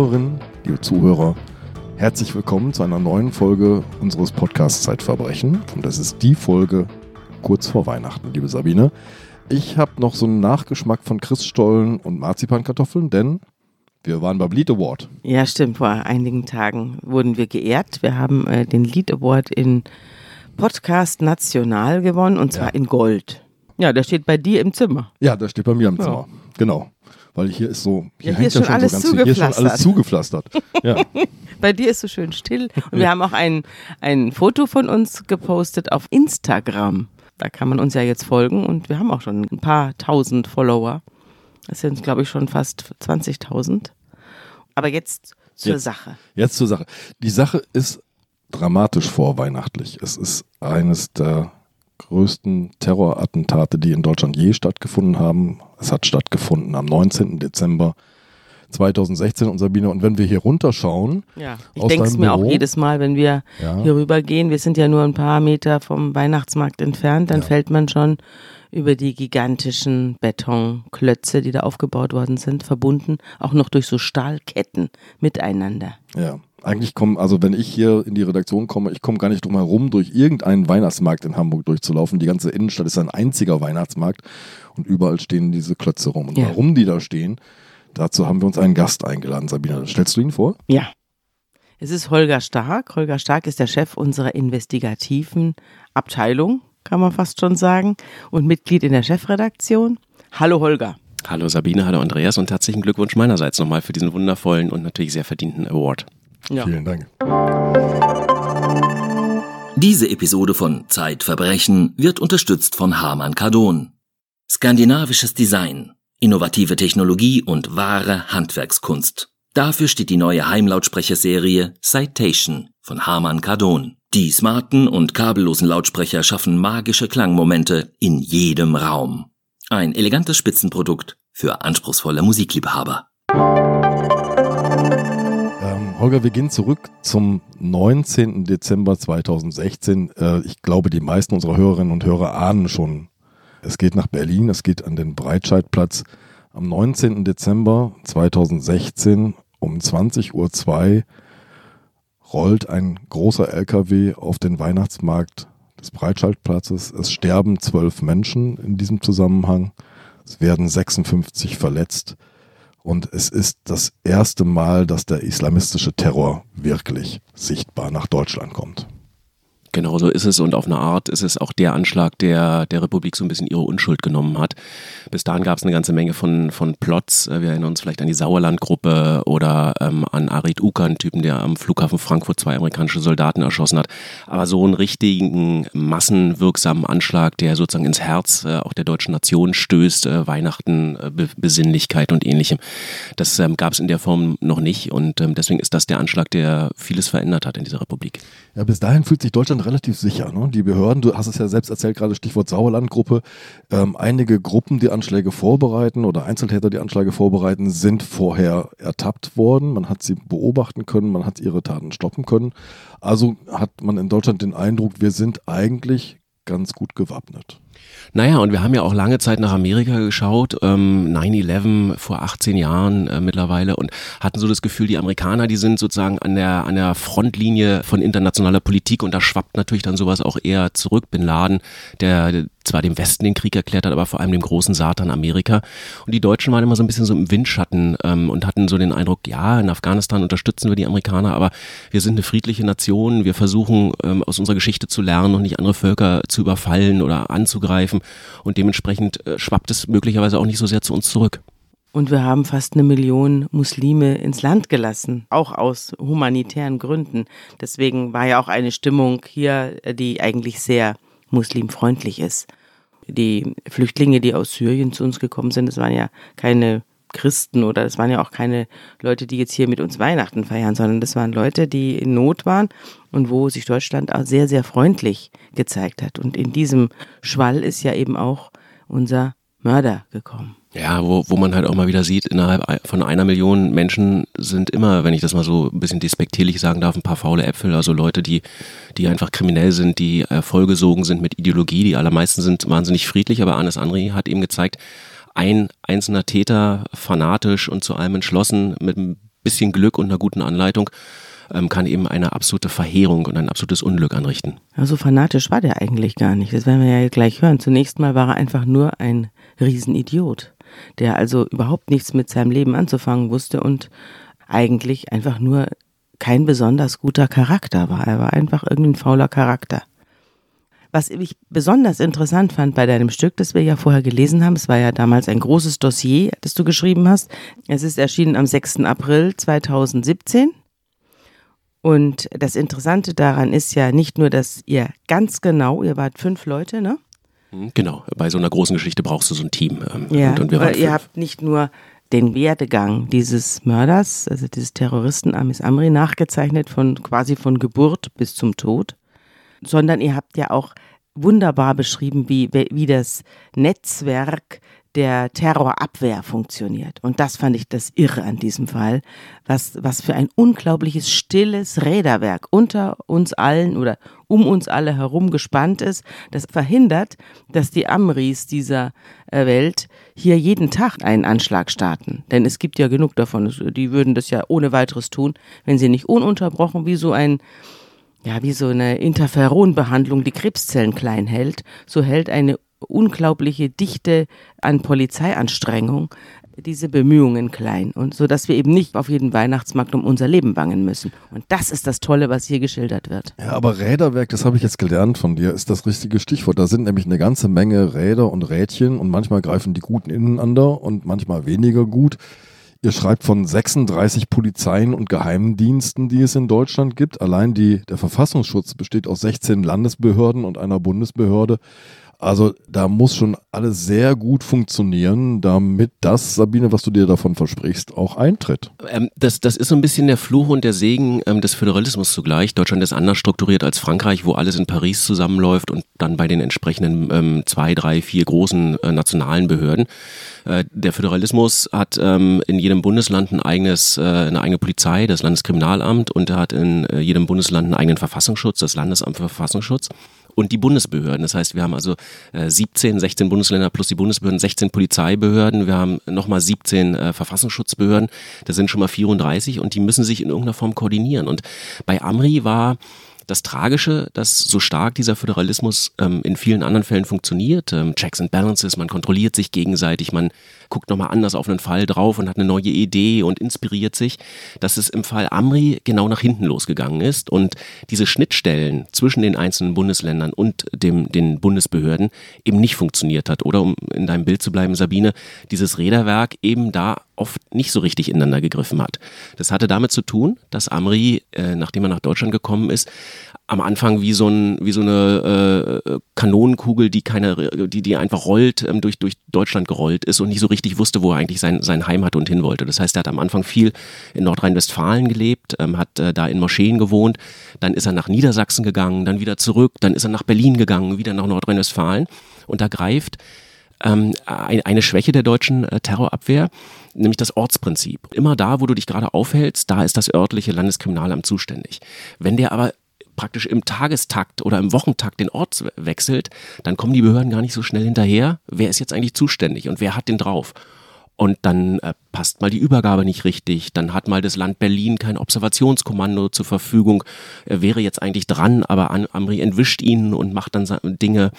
Zuhörerinnen, liebe Zuhörer, herzlich willkommen zu einer neuen Folge unseres Podcasts Zeitverbrechen. Und das ist die Folge kurz vor Weihnachten, liebe Sabine. Ich habe noch so einen Nachgeschmack von Christstollen und Marzipankartoffeln, denn wir waren beim Lead Award. Ja, stimmt. Vor einigen Tagen wurden wir geehrt. Wir haben äh, den Lead Award in Podcast National gewonnen und zwar ja. in Gold. Ja, der steht bei dir im Zimmer. Ja, der steht bei mir im ja. Zimmer. Genau. Weil hier ist so, hier, ja, hier ist schon, ja schon alles so ganz, hier ist schon alles zugepflastert. Ja. bei dir ist so schön still. Und wir haben auch ein, ein Foto von uns gepostet auf Instagram. Da kann man uns ja jetzt folgen und wir haben auch schon ein paar tausend Follower. Das sind, glaube ich, schon fast 20.000. Aber jetzt zur jetzt, Sache. Jetzt zur Sache. Die Sache ist dramatisch vorweihnachtlich. Es ist eines der größten Terrorattentate, die in Deutschland je stattgefunden haben. Es hat stattgefunden am 19. Dezember 2016 und Sabine. Und wenn wir hier runterschauen, ja, ich denke es mir Büro, auch jedes Mal, wenn wir ja. hier rüber gehen. Wir sind ja nur ein paar Meter vom Weihnachtsmarkt entfernt, dann ja. fällt man schon über die gigantischen Betonklötze, die da aufgebaut worden sind, verbunden, auch noch durch so Stahlketten miteinander. Ja. Eigentlich kommen, also wenn ich hier in die Redaktion komme, ich komme gar nicht drum herum, durch irgendeinen Weihnachtsmarkt in Hamburg durchzulaufen. Die ganze Innenstadt ist ein einziger Weihnachtsmarkt und überall stehen diese Klötze rum. Und ja. warum die da stehen, dazu haben wir uns einen Gast eingeladen. Sabina, stellst du ihn vor? Ja. Es ist Holger Stark. Holger Stark ist der Chef unserer investigativen Abteilung, kann man fast schon sagen, und Mitglied in der Chefredaktion. Hallo Holger. Hallo Sabine, hallo Andreas und herzlichen Glückwunsch meinerseits nochmal für diesen wundervollen und natürlich sehr verdienten Award. Ja. Vielen Dank. Diese Episode von Zeitverbrechen wird unterstützt von Harman Kardon. Skandinavisches Design, innovative Technologie und wahre Handwerkskunst. Dafür steht die neue Heimlautsprecherserie Citation von Harman Kardon. Die smarten und kabellosen Lautsprecher schaffen magische Klangmomente in jedem Raum. Ein elegantes Spitzenprodukt für anspruchsvolle Musikliebhaber. Holger, wir gehen zurück zum 19. Dezember 2016. Äh, ich glaube, die meisten unserer Hörerinnen und Hörer ahnen schon. Es geht nach Berlin, es geht an den Breitscheidplatz. Am 19. Dezember 2016 um 20.02 Uhr rollt ein großer LKW auf den Weihnachtsmarkt des Breitscheidplatzes. Es sterben zwölf Menschen in diesem Zusammenhang. Es werden 56 verletzt. Und es ist das erste Mal, dass der islamistische Terror wirklich sichtbar nach Deutschland kommt. Genau so ist es und auf eine Art ist es auch der Anschlag, der der Republik so ein bisschen ihre Unschuld genommen hat. Bis dahin gab es eine ganze Menge von, von Plots. Wir erinnern uns vielleicht an die Sauerland-Gruppe oder ähm, an Arid Ukan, Typen, der am Flughafen Frankfurt zwei amerikanische Soldaten erschossen hat. Aber so einen richtigen, massenwirksamen Anschlag, der sozusagen ins Herz äh, auch der deutschen Nation stößt, äh, Weihnachten, äh, Be Besinnlichkeit und ähnlichem, das ähm, gab es in der Form noch nicht und ähm, deswegen ist das der Anschlag, der vieles verändert hat in dieser Republik. Ja, bis dahin fühlt sich Deutschland relativ sicher. Ne? Die Behörden, du hast es ja selbst erzählt, gerade Stichwort Sauerlandgruppe, ähm, einige Gruppen, die Anschläge vorbereiten oder Einzeltäter, die Anschläge vorbereiten, sind vorher ertappt worden. Man hat sie beobachten können, man hat ihre Taten stoppen können. Also hat man in Deutschland den Eindruck, wir sind eigentlich ganz gut gewappnet. Naja, und wir haben ja auch lange Zeit nach Amerika geschaut, ähm, 9-11 vor 18 Jahren äh, mittlerweile und hatten so das Gefühl, die Amerikaner, die sind sozusagen an der, an der Frontlinie von internationaler Politik und da schwappt natürlich dann sowas auch eher zurück. Bin Laden, der zwar dem Westen den Krieg erklärt hat, aber vor allem dem großen Satan Amerika. Und die Deutschen waren immer so ein bisschen so im Windschatten ähm, und hatten so den Eindruck, ja, in Afghanistan unterstützen wir die Amerikaner, aber wir sind eine friedliche Nation, wir versuchen ähm, aus unserer Geschichte zu lernen und nicht andere Völker zu überfallen oder anzugreifen und dementsprechend äh, schwappt es möglicherweise auch nicht so sehr zu uns zurück. Und wir haben fast eine Million Muslime ins Land gelassen, auch aus humanitären Gründen. Deswegen war ja auch eine Stimmung hier, die eigentlich sehr muslimfreundlich ist. Die Flüchtlinge, die aus Syrien zu uns gekommen sind, das waren ja keine Christen oder das waren ja auch keine Leute, die jetzt hier mit uns Weihnachten feiern, sondern das waren Leute, die in Not waren und wo sich Deutschland auch sehr, sehr freundlich gezeigt hat. Und in diesem Schwall ist ja eben auch unser Mörder gekommen. Ja, wo, wo man halt auch mal wieder sieht, innerhalb von einer Million Menschen sind immer, wenn ich das mal so ein bisschen despektierlich sagen darf, ein paar faule Äpfel, also Leute, die, die einfach kriminell sind, die vollgesogen sind mit Ideologie. Die allermeisten sind wahnsinnig friedlich, aber Anis Andri hat eben gezeigt, ein einzelner Täter fanatisch und zu allem entschlossen mit einem bisschen Glück und einer guten Anleitung ähm, kann eben eine absolute Verheerung und ein absolutes Unglück anrichten. Ja, so fanatisch war der eigentlich gar nicht. Das werden wir ja gleich hören. Zunächst mal war er einfach nur ein Riesenidiot, der also überhaupt nichts mit seinem Leben anzufangen wusste und eigentlich einfach nur kein besonders guter Charakter war. Er war einfach irgendein fauler Charakter. Was ich besonders interessant fand bei deinem Stück, das wir ja vorher gelesen haben, es war ja damals ein großes Dossier, das du geschrieben hast. Es ist erschienen am 6. April 2017 und das Interessante daran ist ja nicht nur, dass ihr ganz genau, ihr wart fünf Leute, ne? Hm, genau, bei so einer großen Geschichte brauchst du so ein Team. Ähm, ja, und, und wir ihr habt nicht nur den Werdegang dieses Mörders, also dieses Terroristen Amis Amri, nachgezeichnet von quasi von Geburt bis zum Tod, sondern ihr habt ja auch wunderbar beschrieben, wie, wie das Netzwerk der Terrorabwehr funktioniert. Und das fand ich das Irre an diesem Fall, was, was für ein unglaubliches stilles Räderwerk unter uns allen oder um uns alle herum gespannt ist, das verhindert, dass die Amris dieser äh, Welt hier jeden Tag einen Anschlag starten. Denn es gibt ja genug davon, die würden das ja ohne weiteres tun, wenn sie nicht ununterbrochen wie so ein ja, wie so eine Interferonbehandlung die Krebszellen klein hält, so hält eine unglaubliche Dichte an Polizeianstrengung diese Bemühungen klein und so dass wir eben nicht auf jeden Weihnachtsmarkt um unser Leben bangen müssen. Und das ist das Tolle, was hier geschildert wird. Ja, aber Räderwerk, das habe ich jetzt gelernt von dir, ist das richtige Stichwort. Da sind nämlich eine ganze Menge Räder und Rädchen und manchmal greifen die Guten ineinander und manchmal weniger gut. Ihr schreibt von 36 Polizeien und Geheimdiensten, die es in Deutschland gibt. Allein die, der Verfassungsschutz besteht aus 16 Landesbehörden und einer Bundesbehörde. Also da muss schon alles sehr gut funktionieren, damit das, Sabine, was du dir davon versprichst, auch eintritt. Ähm, das, das ist so ein bisschen der Fluch und der Segen ähm, des Föderalismus zugleich. Deutschland ist anders strukturiert als Frankreich, wo alles in Paris zusammenläuft und dann bei den entsprechenden ähm, zwei, drei, vier großen äh, nationalen Behörden. Äh, der Föderalismus hat ähm, in jedem Bundesland ein eigenes, äh, eine eigene Polizei, das Landeskriminalamt, und er hat in äh, jedem Bundesland einen eigenen Verfassungsschutz, das Landesamt für Verfassungsschutz und die Bundesbehörden. Das heißt, wir haben also äh, 17, 16 Bundesländer plus die Bundesbehörden, 16 Polizeibehörden, wir haben nochmal 17 äh, Verfassungsschutzbehörden, das sind schon mal 34 und die müssen sich in irgendeiner Form koordinieren. Und bei Amri war das Tragische, dass so stark dieser Föderalismus ähm, in vielen anderen Fällen funktioniert. Ähm, Checks and Balances, man kontrolliert sich gegenseitig, man guckt nochmal anders auf einen Fall drauf und hat eine neue Idee und inspiriert sich, dass es im Fall Amri genau nach hinten losgegangen ist und diese Schnittstellen zwischen den einzelnen Bundesländern und dem, den Bundesbehörden eben nicht funktioniert hat. Oder um in deinem Bild zu bleiben, Sabine, dieses Räderwerk eben da oft nicht so richtig ineinander gegriffen hat. Das hatte damit zu tun, dass Amri, äh, nachdem er nach Deutschland gekommen ist, am Anfang wie so, ein, wie so eine äh, Kanonenkugel, die keine, die, die einfach rollt, ähm, durch, durch Deutschland gerollt ist und nicht so richtig wusste, wo er eigentlich sein, sein Heim hat und hin wollte. Das heißt, er hat am Anfang viel in Nordrhein-Westfalen gelebt, ähm, hat äh, da in Moscheen gewohnt, dann ist er nach Niedersachsen gegangen, dann wieder zurück, dann ist er nach Berlin gegangen, wieder nach Nordrhein-Westfalen und da greift ähm, eine Schwäche der deutschen äh, Terrorabwehr, nämlich das Ortsprinzip. Immer da, wo du dich gerade aufhältst, da ist das örtliche Landeskriminalamt zuständig. Wenn der aber praktisch im Tagestakt oder im Wochentakt den Ort wechselt, dann kommen die Behörden gar nicht so schnell hinterher. Wer ist jetzt eigentlich zuständig und wer hat den drauf? Und dann äh, passt mal die Übergabe nicht richtig. Dann hat mal das Land Berlin kein Observationskommando zur Verfügung. Er wäre jetzt eigentlich dran, aber Amri entwischt ihn und macht dann Dinge,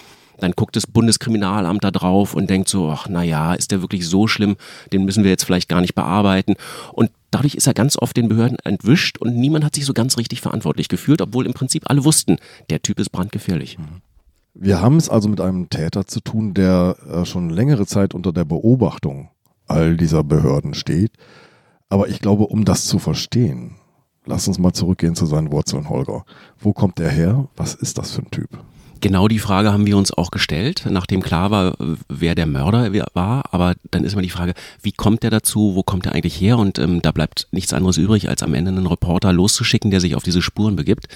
dann guckt das Bundeskriminalamt da drauf und denkt so, ach naja, ist der wirklich so schlimm, den müssen wir jetzt vielleicht gar nicht bearbeiten. Und dadurch ist er ganz oft den Behörden entwischt und niemand hat sich so ganz richtig verantwortlich gefühlt, obwohl im Prinzip alle wussten, der Typ ist brandgefährlich. Mhm. Wir haben es also mit einem Täter zu tun, der äh, schon längere Zeit unter der Beobachtung all dieser Behörden steht. Aber ich glaube, um das zu verstehen, lass uns mal zurückgehen zu seinen Wurzeln, Holger. Wo kommt er her? Was ist das für ein Typ? Genau die Frage haben wir uns auch gestellt, nachdem klar war, wer der Mörder war. Aber dann ist immer die Frage, wie kommt der dazu, wo kommt er eigentlich her? Und ähm, da bleibt nichts anderes übrig, als am Ende einen Reporter loszuschicken, der sich auf diese Spuren begibt.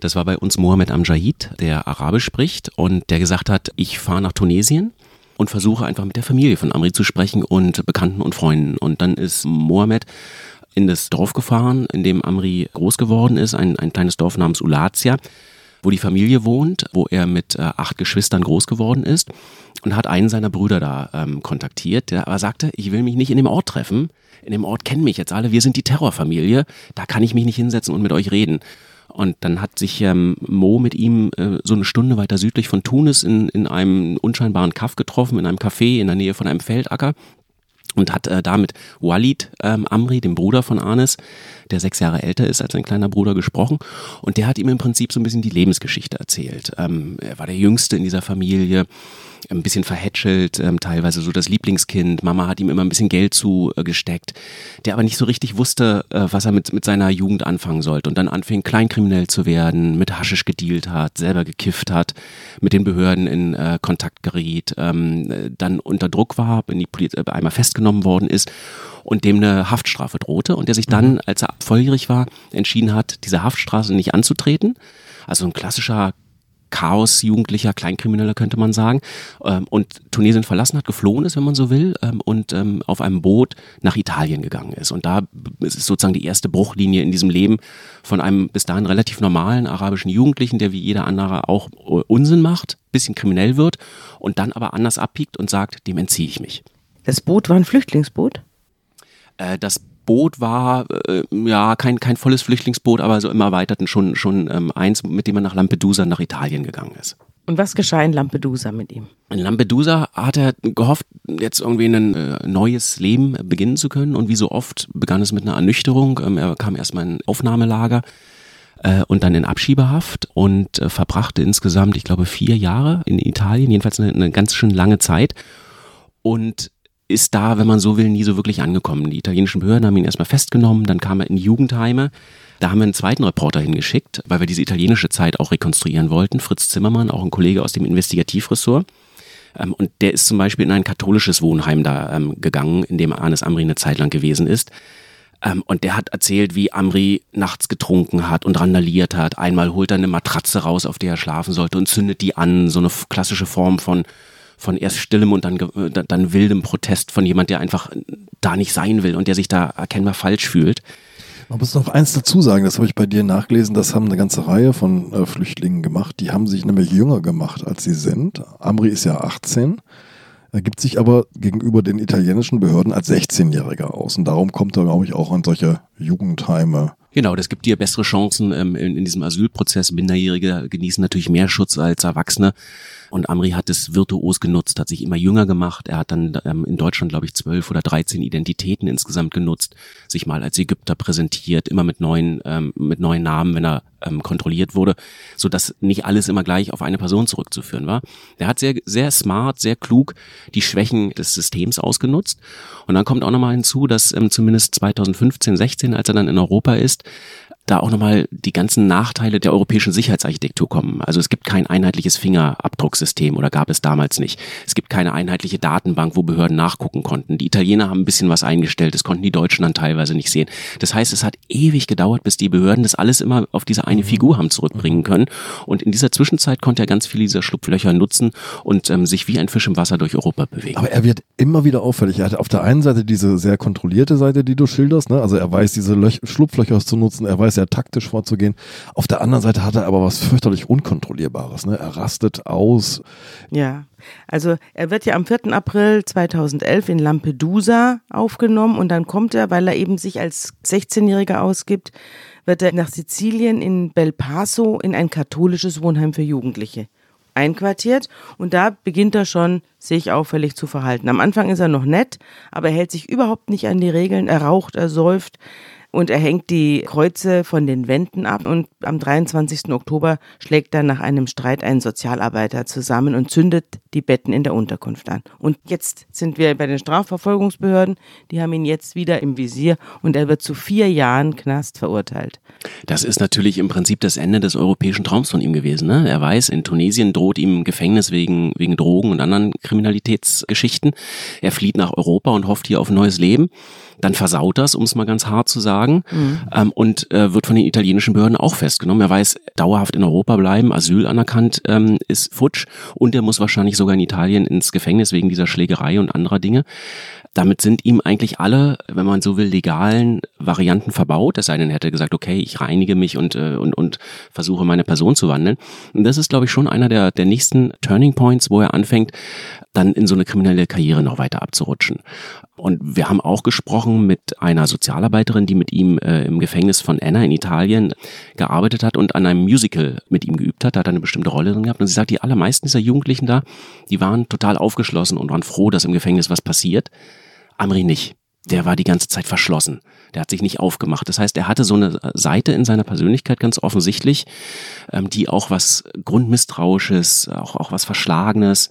Das war bei uns Mohammed Amjahid, der Arabisch spricht und der gesagt hat, ich fahre nach Tunesien und versuche einfach mit der Familie von Amri zu sprechen und Bekannten und Freunden. Und dann ist Mohammed in das Dorf gefahren, in dem Amri groß geworden ist, ein, ein kleines Dorf namens Ulatia wo die Familie wohnt, wo er mit äh, acht Geschwistern groß geworden ist und hat einen seiner Brüder da ähm, kontaktiert, der aber sagte, ich will mich nicht in dem Ort treffen. In dem Ort kennen mich jetzt alle, wir sind die Terrorfamilie, da kann ich mich nicht hinsetzen und mit euch reden. Und dann hat sich ähm, Mo mit ihm äh, so eine Stunde weiter südlich von Tunis in, in einem unscheinbaren Kaff getroffen, in einem Café in der Nähe von einem Feldacker und hat äh, da mit Walid ähm, Amri, dem Bruder von Anis, der sechs Jahre älter ist als sein kleiner Bruder, gesprochen. Und der hat ihm im Prinzip so ein bisschen die Lebensgeschichte erzählt. Ähm, er war der Jüngste in dieser Familie ein bisschen verhätschelt, ähm, teilweise so das Lieblingskind. Mama hat ihm immer ein bisschen Geld zugesteckt, der aber nicht so richtig wusste, äh, was er mit, mit seiner Jugend anfangen sollte und dann anfing kleinkriminell zu werden, mit Haschisch gedealt hat, selber gekifft hat, mit den Behörden in äh, Kontakt geriet, ähm, dann unter Druck war, in die Polizei äh, einmal festgenommen worden ist und dem eine Haftstrafe drohte und der sich dann, mhm. als er volljährig war, entschieden hat, diese Haftstrafe nicht anzutreten. Also ein klassischer Chaos-Jugendlicher, Kleinkrimineller könnte man sagen, ähm, und Tunesien verlassen hat, geflohen ist, wenn man so will, ähm, und ähm, auf einem Boot nach Italien gegangen ist. Und da ist es sozusagen die erste Bruchlinie in diesem Leben von einem bis dahin relativ normalen arabischen Jugendlichen, der wie jeder andere auch Unsinn macht, bisschen kriminell wird und dann aber anders abbiegt und sagt, dem entziehe ich mich. Das Boot war ein Flüchtlingsboot? Äh, das Boot war äh, ja kein, kein volles Flüchtlingsboot, aber so im Erweiterten schon, schon ähm, eins, mit dem er nach Lampedusa nach Italien gegangen ist. Und was geschah in Lampedusa mit ihm? In Lampedusa hat er gehofft, jetzt irgendwie ein äh, neues Leben beginnen zu können. Und wie so oft begann es mit einer Ernüchterung. Ähm, er kam erstmal in Aufnahmelager äh, und dann in Abschiebehaft und äh, verbrachte insgesamt, ich glaube, vier Jahre in Italien, jedenfalls eine, eine ganz schön lange Zeit. Und ist da, wenn man so will, nie so wirklich angekommen. Die italienischen Behörden haben ihn erstmal festgenommen, dann kam er in Jugendheime. Da haben wir einen zweiten Reporter hingeschickt, weil wir diese italienische Zeit auch rekonstruieren wollten. Fritz Zimmermann, auch ein Kollege aus dem Investigativressort. Ähm, und der ist zum Beispiel in ein katholisches Wohnheim da ähm, gegangen, in dem Anis Amri eine Zeit lang gewesen ist. Ähm, und der hat erzählt, wie Amri nachts getrunken hat und randaliert hat. Einmal holt er eine Matratze raus, auf der er schlafen sollte und zündet die an. So eine klassische Form von von erst stillem und dann, dann wildem Protest von jemand, der einfach da nicht sein will und der sich da erkennbar falsch fühlt. Man muss noch eins dazu sagen, das habe ich bei dir nachgelesen, das haben eine ganze Reihe von äh, Flüchtlingen gemacht, die haben sich nämlich jünger gemacht, als sie sind. Amri ist ja 18, er gibt sich aber gegenüber den italienischen Behörden als 16-Jähriger aus und darum kommt er, glaube ich, auch an solche Jugendheime. Genau, das gibt dir bessere Chancen ähm, in, in diesem Asylprozess. Minderjährige genießen natürlich mehr Schutz als Erwachsene. Und Amri hat es virtuos genutzt, hat sich immer jünger gemacht. Er hat dann ähm, in Deutschland, glaube ich, zwölf oder dreizehn Identitäten insgesamt genutzt, sich mal als Ägypter präsentiert, immer mit neuen, ähm, mit neuen Namen, wenn er ähm, kontrolliert wurde, so dass nicht alles immer gleich auf eine Person zurückzuführen war. Er hat sehr, sehr smart, sehr klug die Schwächen des Systems ausgenutzt. Und dann kommt auch nochmal hinzu, dass ähm, zumindest 2015, 16, als er dann in Europa ist, da auch nochmal die ganzen Nachteile der europäischen Sicherheitsarchitektur kommen. Also es gibt kein einheitliches Fingerabdrucksystem oder gab es damals nicht. Es gibt keine einheitliche Datenbank, wo Behörden nachgucken konnten. Die Italiener haben ein bisschen was eingestellt, das konnten die Deutschen dann teilweise nicht sehen. Das heißt, es hat ewig gedauert, bis die Behörden das alles immer auf diese eine mhm. Figur haben zurückbringen können. Und in dieser Zwischenzeit konnte er ganz viele dieser Schlupflöcher nutzen und ähm, sich wie ein Fisch im Wasser durch Europa bewegen. Aber er wird immer wieder auffällig. Er hat auf der einen Seite diese sehr kontrollierte Seite, die du schilderst, ne? also er weiß diese Löch Schlupflöcher zu nutzen, er weiß sehr taktisch vorzugehen. Auf der anderen Seite hat er aber was fürchterlich Unkontrollierbares. Ne? Er rastet aus. Ja, also er wird ja am 4. April 2011 in Lampedusa aufgenommen und dann kommt er, weil er eben sich als 16-Jähriger ausgibt, wird er nach Sizilien in Belpasso in ein katholisches Wohnheim für Jugendliche einquartiert und da beginnt er schon sich auffällig zu verhalten. Am Anfang ist er noch nett, aber er hält sich überhaupt nicht an die Regeln, er raucht, er säuft, und er hängt die Kreuze von den Wänden ab und am 23. Oktober schlägt er nach einem Streit einen Sozialarbeiter zusammen und zündet die Betten in der Unterkunft an. Und jetzt sind wir bei den Strafverfolgungsbehörden, die haben ihn jetzt wieder im Visier und er wird zu vier Jahren Knast verurteilt. Das ist natürlich im Prinzip das Ende des europäischen Traums von ihm gewesen. Ne? Er weiß, in Tunesien droht ihm Gefängnis wegen, wegen Drogen und anderen Kriminalitätsgeschichten. Er flieht nach Europa und hofft hier auf ein neues Leben dann versaut das, um es mal ganz hart zu sagen, mhm. ähm, und äh, wird von den italienischen Behörden auch festgenommen. Er weiß, dauerhaft in Europa bleiben, Asyl anerkannt ähm, ist futsch und er muss wahrscheinlich sogar in Italien ins Gefängnis wegen dieser Schlägerei und anderer Dinge. Damit sind ihm eigentlich alle, wenn man so will, legalen Varianten verbaut, es sei denn, er hätte gesagt, okay, ich reinige mich und, äh, und, und versuche meine Person zu wandeln. Und das ist, glaube ich, schon einer der, der nächsten Turning Points, wo er anfängt, dann in so eine kriminelle Karriere noch weiter abzurutschen. Und wir haben auch gesprochen mit einer Sozialarbeiterin, die mit ihm äh, im Gefängnis von Anna in Italien gearbeitet hat und an einem Musical mit ihm geübt hat, da hat er eine bestimmte Rolle drin gehabt. Und sie sagt, die allermeisten dieser Jugendlichen da, die waren total aufgeschlossen und waren froh, dass im Gefängnis was passiert. Amri nicht. Der war die ganze Zeit verschlossen. Der hat sich nicht aufgemacht. Das heißt, er hatte so eine Seite in seiner Persönlichkeit ganz offensichtlich, ähm, die auch was Grundmisstrauisches, auch, auch was Verschlagenes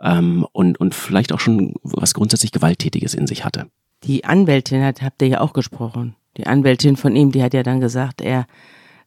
ähm, und, und vielleicht auch schon was grundsätzlich Gewalttätiges in sich hatte. Die Anwältin hat, habt ihr ja auch gesprochen. Die Anwältin von ihm, die hat ja dann gesagt, er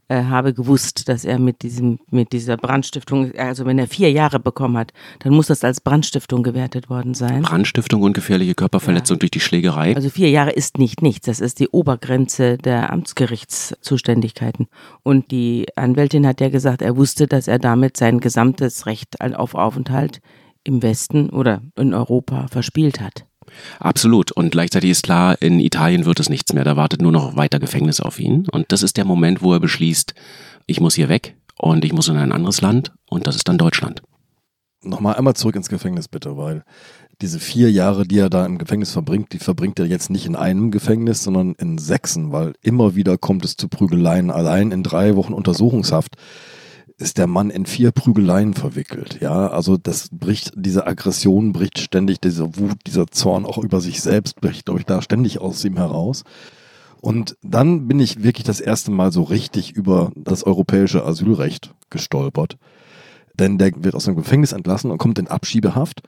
äh, habe gewusst, dass er mit diesem, mit dieser Brandstiftung, also wenn er vier Jahre bekommen hat, dann muss das als Brandstiftung gewertet worden sein. Brandstiftung und gefährliche Körperverletzung ja. durch die Schlägerei. Also vier Jahre ist nicht nichts. Das ist die Obergrenze der Amtsgerichtszuständigkeiten. Und die Anwältin hat ja gesagt, er wusste, dass er damit sein gesamtes Recht auf Aufenthalt im Westen oder in Europa verspielt hat. Absolut. Und gleichzeitig ist klar, in Italien wird es nichts mehr. Da wartet nur noch weiter Gefängnis auf ihn. Und das ist der Moment, wo er beschließt, ich muss hier weg und ich muss in ein anderes Land. Und das ist dann Deutschland. Nochmal einmal zurück ins Gefängnis bitte, weil diese vier Jahre, die er da im Gefängnis verbringt, die verbringt er jetzt nicht in einem Gefängnis, sondern in sechsen, weil immer wieder kommt es zu Prügeleien. Allein in drei Wochen Untersuchungshaft ist der Mann in vier Prügeleien verwickelt. Ja, also das bricht, diese Aggression bricht ständig, diese Wut, dieser Zorn auch über sich selbst bricht, glaube ich, da ständig aus ihm heraus. Und dann bin ich wirklich das erste Mal so richtig über das europäische Asylrecht gestolpert. Denn der wird aus dem Gefängnis entlassen und kommt in Abschiebehaft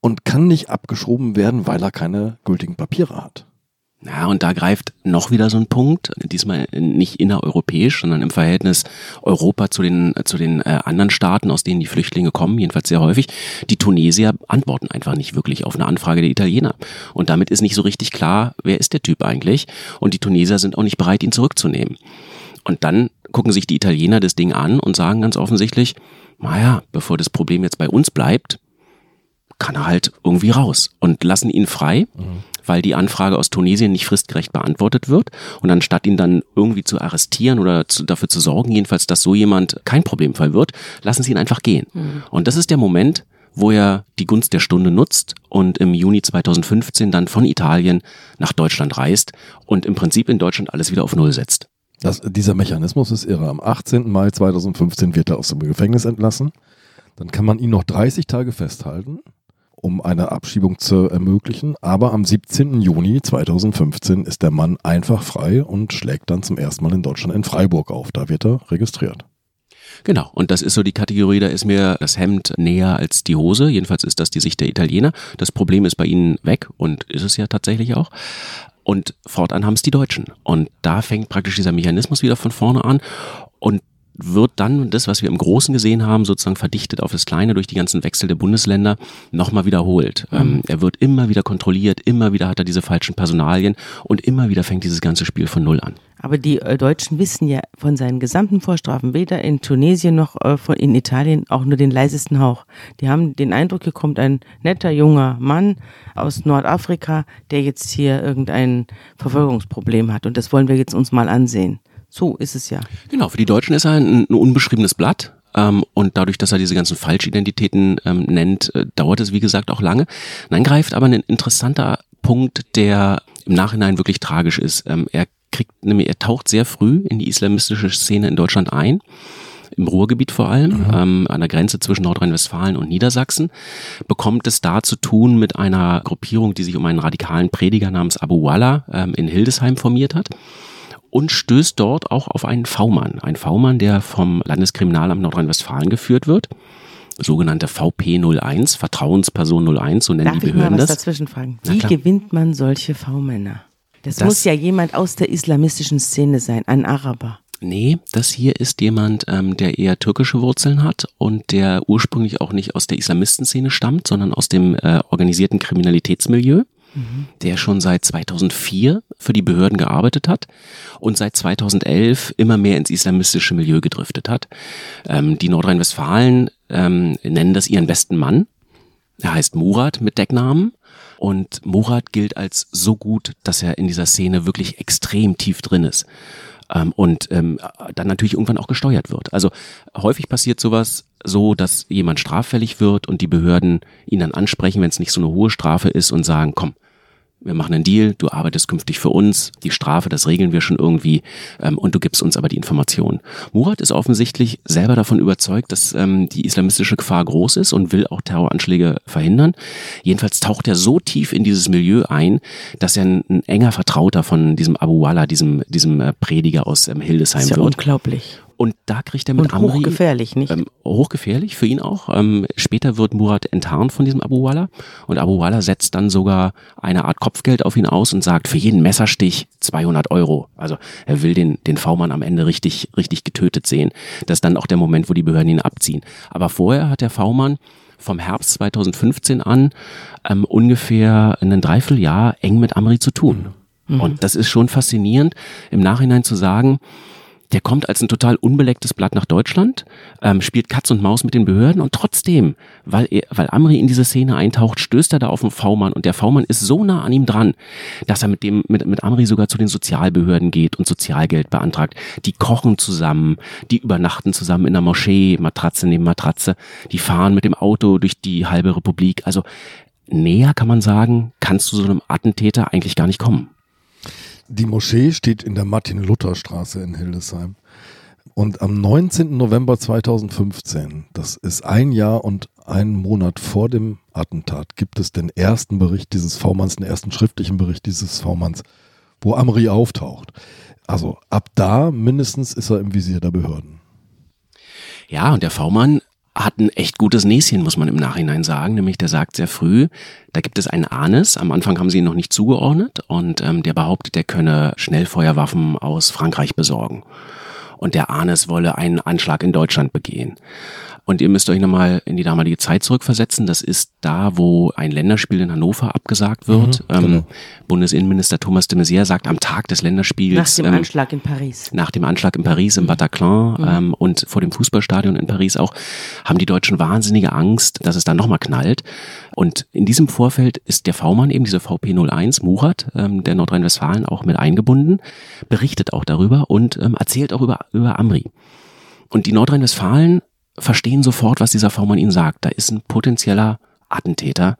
und kann nicht abgeschoben werden, weil er keine gültigen Papiere hat. Ja, und da greift noch wieder so ein Punkt, diesmal nicht innereuropäisch, sondern im Verhältnis Europa zu den, zu den äh, anderen Staaten, aus denen die Flüchtlinge kommen, jedenfalls sehr häufig. Die Tunesier antworten einfach nicht wirklich auf eine Anfrage der Italiener. Und damit ist nicht so richtig klar, wer ist der Typ eigentlich? Und die Tunesier sind auch nicht bereit, ihn zurückzunehmen. Und dann gucken sich die Italiener das Ding an und sagen ganz offensichtlich, naja, bevor das Problem jetzt bei uns bleibt, kann er halt irgendwie raus und lassen ihn frei. Mhm weil die Anfrage aus Tunesien nicht fristgerecht beantwortet wird. Und anstatt ihn dann irgendwie zu arrestieren oder zu, dafür zu sorgen, jedenfalls, dass so jemand kein Problemfall wird, lassen sie ihn einfach gehen. Mhm. Und das ist der Moment, wo er die Gunst der Stunde nutzt und im Juni 2015 dann von Italien nach Deutschland reist und im Prinzip in Deutschland alles wieder auf Null setzt. Das, dieser Mechanismus ist irre. Am 18. Mai 2015 wird er aus dem Gefängnis entlassen. Dann kann man ihn noch 30 Tage festhalten um eine Abschiebung zu ermöglichen. Aber am 17. Juni 2015 ist der Mann einfach frei und schlägt dann zum ersten Mal in Deutschland in Freiburg auf. Da wird er registriert. Genau, und das ist so die Kategorie, da ist mir das Hemd näher als die Hose. Jedenfalls ist das die Sicht der Italiener. Das Problem ist bei ihnen weg und ist es ja tatsächlich auch. Und fortan haben es die Deutschen. Und da fängt praktisch dieser Mechanismus wieder von vorne an. Und wird dann das, was wir im Großen gesehen haben, sozusagen verdichtet auf das Kleine durch die ganzen Wechsel der Bundesländer, nochmal wiederholt. Mhm. Ähm, er wird immer wieder kontrolliert, immer wieder hat er diese falschen Personalien und immer wieder fängt dieses ganze Spiel von Null an. Aber die äh, Deutschen wissen ja von seinen gesamten Vorstrafen, weder in Tunesien noch äh, von, in Italien, auch nur den leisesten Hauch. Die haben den Eindruck, hier kommt ein netter junger Mann aus Nordafrika, der jetzt hier irgendein Verfolgungsproblem hat. Und das wollen wir jetzt uns mal ansehen. So ist es ja. Genau, für die Deutschen ist er ein, ein unbeschriebenes Blatt. Ähm, und dadurch, dass er diese ganzen Falschidentitäten ähm, nennt, äh, dauert es, wie gesagt, auch lange. Dann greift aber ein interessanter Punkt, der im Nachhinein wirklich tragisch ist. Ähm, er kriegt, nämlich, er taucht sehr früh in die islamistische Szene in Deutschland ein im Ruhrgebiet vor allem, mhm. ähm, an der Grenze zwischen Nordrhein-Westfalen und Niedersachsen, bekommt es da zu tun mit einer Gruppierung, die sich um einen radikalen Prediger namens Abu Walla ähm, in Hildesheim formiert hat und stößt dort auch auf einen V-Mann. Ein V-Mann, der vom Landeskriminalamt Nordrhein-Westfalen geführt wird. Sogenannte VP01, Vertrauensperson 01, so nennen Darf die Behörden ich mal was das. dazwischen fragen? Wie gewinnt man solche V-Männer? Das, das muss ja jemand aus der islamistischen Szene sein, ein Araber. Nee, das hier ist jemand, ähm, der eher türkische Wurzeln hat und der ursprünglich auch nicht aus der Islamistenszene stammt, sondern aus dem äh, organisierten Kriminalitätsmilieu der schon seit 2004 für die Behörden gearbeitet hat und seit 2011 immer mehr ins islamistische Milieu gedriftet hat. Ähm, die Nordrhein-Westfalen ähm, nennen das ihren besten Mann. Er heißt Murat mit Decknamen Und Murat gilt als so gut, dass er in dieser Szene wirklich extrem tief drin ist. Ähm, und ähm, dann natürlich irgendwann auch gesteuert wird. Also häufig passiert sowas so, dass jemand straffällig wird und die Behörden ihn dann ansprechen, wenn es nicht so eine hohe Strafe ist und sagen, komm, wir machen einen Deal, du arbeitest künftig für uns, die Strafe, das regeln wir schon irgendwie ähm, und du gibst uns aber die Informationen. Murat ist offensichtlich selber davon überzeugt, dass ähm, die islamistische Gefahr groß ist und will auch Terroranschläge verhindern. Jedenfalls taucht er so tief in dieses Milieu ein, dass er ein, ein enger Vertrauter von diesem Abu Walla, diesem, diesem äh, Prediger aus ähm, Hildesheim das ist ja wird. unglaublich. Und da kriegt er mit Und Amri hochgefährlich, nicht? ähm, hochgefährlich für ihn auch. Ähm, später wird Murat enttarnt von diesem Abu Walla und Abu Walla setzt dann sogar eine Art Kopfgeld auf ihn aus und sagt für jeden Messerstich 200 Euro. Also er will den den V-Mann am Ende richtig richtig getötet sehen. Das ist dann auch der Moment, wo die Behörden ihn abziehen. Aber vorher hat der V-Mann vom Herbst 2015 an ähm, ungefähr ein Dreivierteljahr eng mit Amri zu tun. Und das ist schon faszinierend, im Nachhinein zu sagen, der kommt als ein total unbelecktes Blatt nach Deutschland, ähm, spielt Katz und Maus mit den Behörden und trotzdem, weil, er, weil Amri in diese Szene eintaucht, stößt er da auf den V-Mann und der V-Mann ist so nah an ihm dran, dass er mit dem mit, mit Amri sogar zu den Sozialbehörden geht und Sozialgeld beantragt. Die kochen zusammen, die übernachten zusammen in der Moschee, Matratze neben Matratze, die fahren mit dem Auto durch die halbe Republik. Also näher kann man sagen, kannst du so einem Attentäter eigentlich gar nicht kommen. Die Moschee steht in der Martin-Luther-Straße in Hildesheim. Und am 19. November 2015, das ist ein Jahr und einen Monat vor dem Attentat, gibt es den ersten Bericht dieses V-Manns, den ersten schriftlichen Bericht dieses V-Manns, wo Amri auftaucht. Also ab da mindestens ist er im Visier der Behörden. Ja, und der V-Mann hat ein echt gutes Näschen, muss man im Nachhinein sagen. Nämlich der sagt sehr früh, da gibt es einen Anis. Am Anfang haben sie ihn noch nicht zugeordnet und ähm, der behauptet, er könne Schnellfeuerwaffen aus Frankreich besorgen. Und der Anis wolle einen Anschlag in Deutschland begehen. Und ihr müsst euch nochmal in die damalige Zeit zurückversetzen. Das ist da, wo ein Länderspiel in Hannover abgesagt wird. Mhm, genau. ähm, Bundesinnenminister Thomas de Maizière sagt am Tag des Länderspiels. Nach dem ähm, Anschlag in Paris. nach dem Anschlag in Paris, im Bataclan ähm, und vor dem Fußballstadion in Paris auch, haben die Deutschen wahnsinnige Angst, dass es dann nochmal knallt. Und in diesem Vorfeld ist der V-Mann, eben diese VP01, Murat, ähm, der Nordrhein-Westfalen, auch mit eingebunden, berichtet auch darüber und ähm, erzählt auch über, über Amri. Und die Nordrhein-Westfalen verstehen sofort, was dieser V-Mann ihnen sagt. Da ist ein potenzieller Attentäter,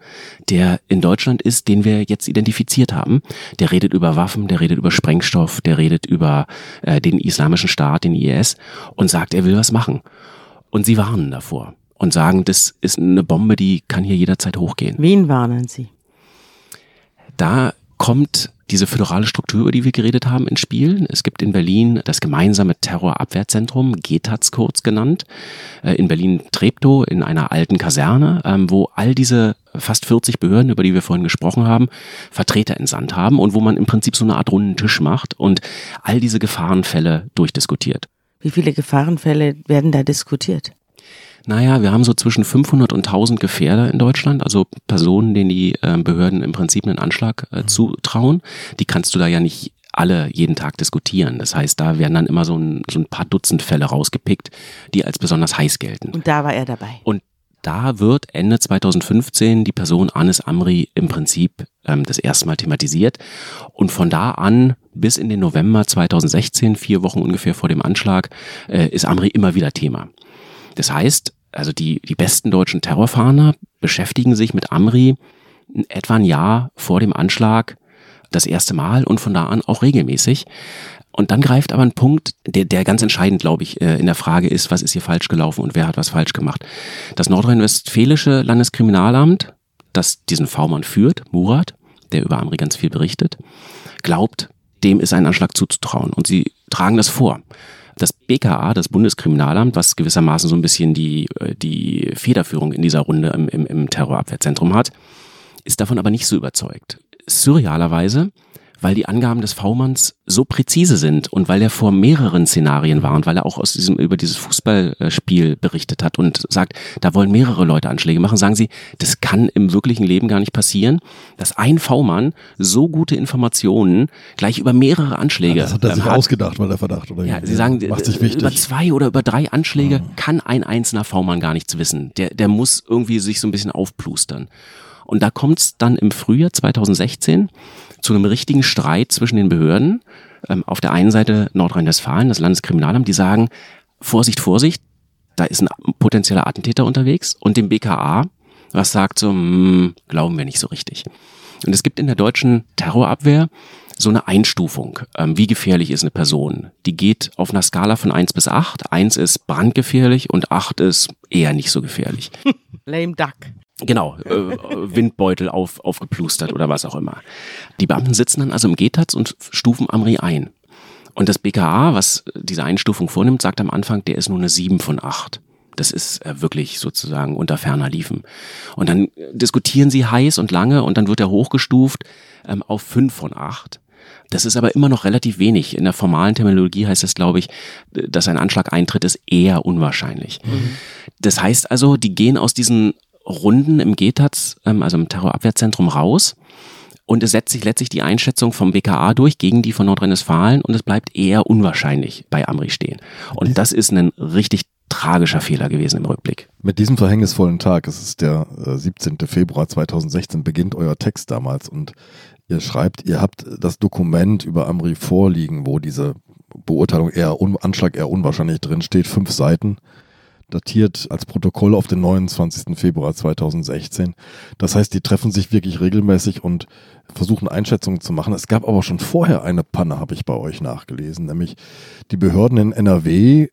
der in Deutschland ist, den wir jetzt identifiziert haben. Der redet über Waffen, der redet über Sprengstoff, der redet über äh, den islamischen Staat, den IS und sagt, er will was machen. Und sie warnen davor und sagen, das ist eine Bombe, die kann hier jederzeit hochgehen. Wen warnen Sie? Da kommt diese föderale Struktur, über die wir geredet haben, ins Spiel. Es gibt in Berlin das gemeinsame Terrorabwehrzentrum, GETAZ kurz genannt, äh, in Berlin-Treptow in einer alten Kaserne, ähm, wo all diese fast 40 Behörden, über die wir vorhin gesprochen haben, Vertreter entsandt haben und wo man im Prinzip so eine Art runden Tisch macht und all diese Gefahrenfälle durchdiskutiert. Wie viele Gefahrenfälle werden da diskutiert? Naja, wir haben so zwischen 500 und 1000 Gefährder in Deutschland, also Personen, denen die äh, Behörden im Prinzip einen Anschlag äh, zutrauen. Die kannst du da ja nicht alle jeden Tag diskutieren. Das heißt, da werden dann immer so ein, so ein paar Dutzend Fälle rausgepickt, die als besonders heiß gelten. Und da war er dabei. Und da wird Ende 2015 die Person Anis Amri im Prinzip ähm, das erste Mal thematisiert. Und von da an bis in den November 2016, vier Wochen ungefähr vor dem Anschlag, äh, ist Amri immer wieder Thema. Das heißt, also die, die besten deutschen Terrorfahnder beschäftigen sich mit Amri etwa ein Jahr vor dem Anschlag das erste Mal und von da an auch regelmäßig. Und dann greift aber ein Punkt, der, der ganz entscheidend, glaube ich, äh, in der Frage ist, was ist hier falsch gelaufen und wer hat was falsch gemacht. Das nordrhein-westfälische Landeskriminalamt, das diesen V-Mann führt, Murat, der über Amri ganz viel berichtet, glaubt, dem ist ein Anschlag zuzutrauen. Und sie tragen das vor. Das BKA, das Bundeskriminalamt, was gewissermaßen so ein bisschen die, äh, die Federführung in dieser Runde im, im, im Terrorabwehrzentrum hat, ist davon aber nicht so überzeugt. Surrealerweise, weil die Angaben des V-Manns so präzise sind und weil er vor mehreren Szenarien war und weil er auch aus diesem, über dieses Fußballspiel berichtet hat und sagt, da wollen mehrere Leute Anschläge machen, sagen sie, das kann im wirklichen Leben gar nicht passieren, dass ein V-Mann so gute Informationen gleich über mehrere Anschläge Ja, das hat er ähm, sich hat. ausgedacht, weil der Verdacht oder Ja? Sie sagen, macht sich äh, über wichtig. zwei oder über drei Anschläge kann ein einzelner V-Mann gar nichts wissen. Der, der muss irgendwie sich so ein bisschen aufplustern. Und da kommt es dann im Frühjahr 2016 zu einem richtigen Streit zwischen den Behörden. Ähm, auf der einen Seite Nordrhein-Westfalen, das Landeskriminalamt, die sagen, Vorsicht, Vorsicht, da ist ein potenzieller Attentäter unterwegs und dem BKA, was sagt so, hm, glauben wir nicht so richtig. Und es gibt in der deutschen Terrorabwehr so eine Einstufung. Ähm, wie gefährlich ist eine Person? Die geht auf einer Skala von eins bis acht. Eins ist brandgefährlich und acht ist eher nicht so gefährlich. Lame Duck. Genau, äh, Windbeutel auf, aufgeplustert oder was auch immer. Die Beamten sitzen dann also im Gehtatz und stufen Amri ein. Und das BKA, was diese Einstufung vornimmt, sagt am Anfang, der ist nur eine sieben von acht. Das ist äh, wirklich sozusagen unter ferner Liefen. Und dann diskutieren sie heiß und lange und dann wird er hochgestuft ähm, auf fünf von acht. Das ist aber immer noch relativ wenig. In der formalen Terminologie heißt es, glaube ich, dass ein Anschlag eintritt, ist eher unwahrscheinlich. Mhm. Das heißt also, die gehen aus diesen Runden im GTAZ, ähm, also im Terrorabwehrzentrum, raus. Und es setzt sich letztlich die Einschätzung vom BKA durch gegen die von Nordrhein-Westfalen und es bleibt eher unwahrscheinlich bei Amri stehen. Und das ist ein richtig tragischer Fehler gewesen im Rückblick. Mit diesem verhängnisvollen Tag, es ist der 17. Äh, Februar 2016, beginnt euer Text damals und ihr schreibt, ihr habt das Dokument über Amri vorliegen, wo diese Beurteilung eher, Anschlag eher unwahrscheinlich drin steht, fünf Seiten datiert als Protokoll auf den 29. Februar 2016. Das heißt, die treffen sich wirklich regelmäßig und versuchen Einschätzungen zu machen. Es gab aber schon vorher eine Panne, habe ich bei euch nachgelesen, nämlich die Behörden in NRW.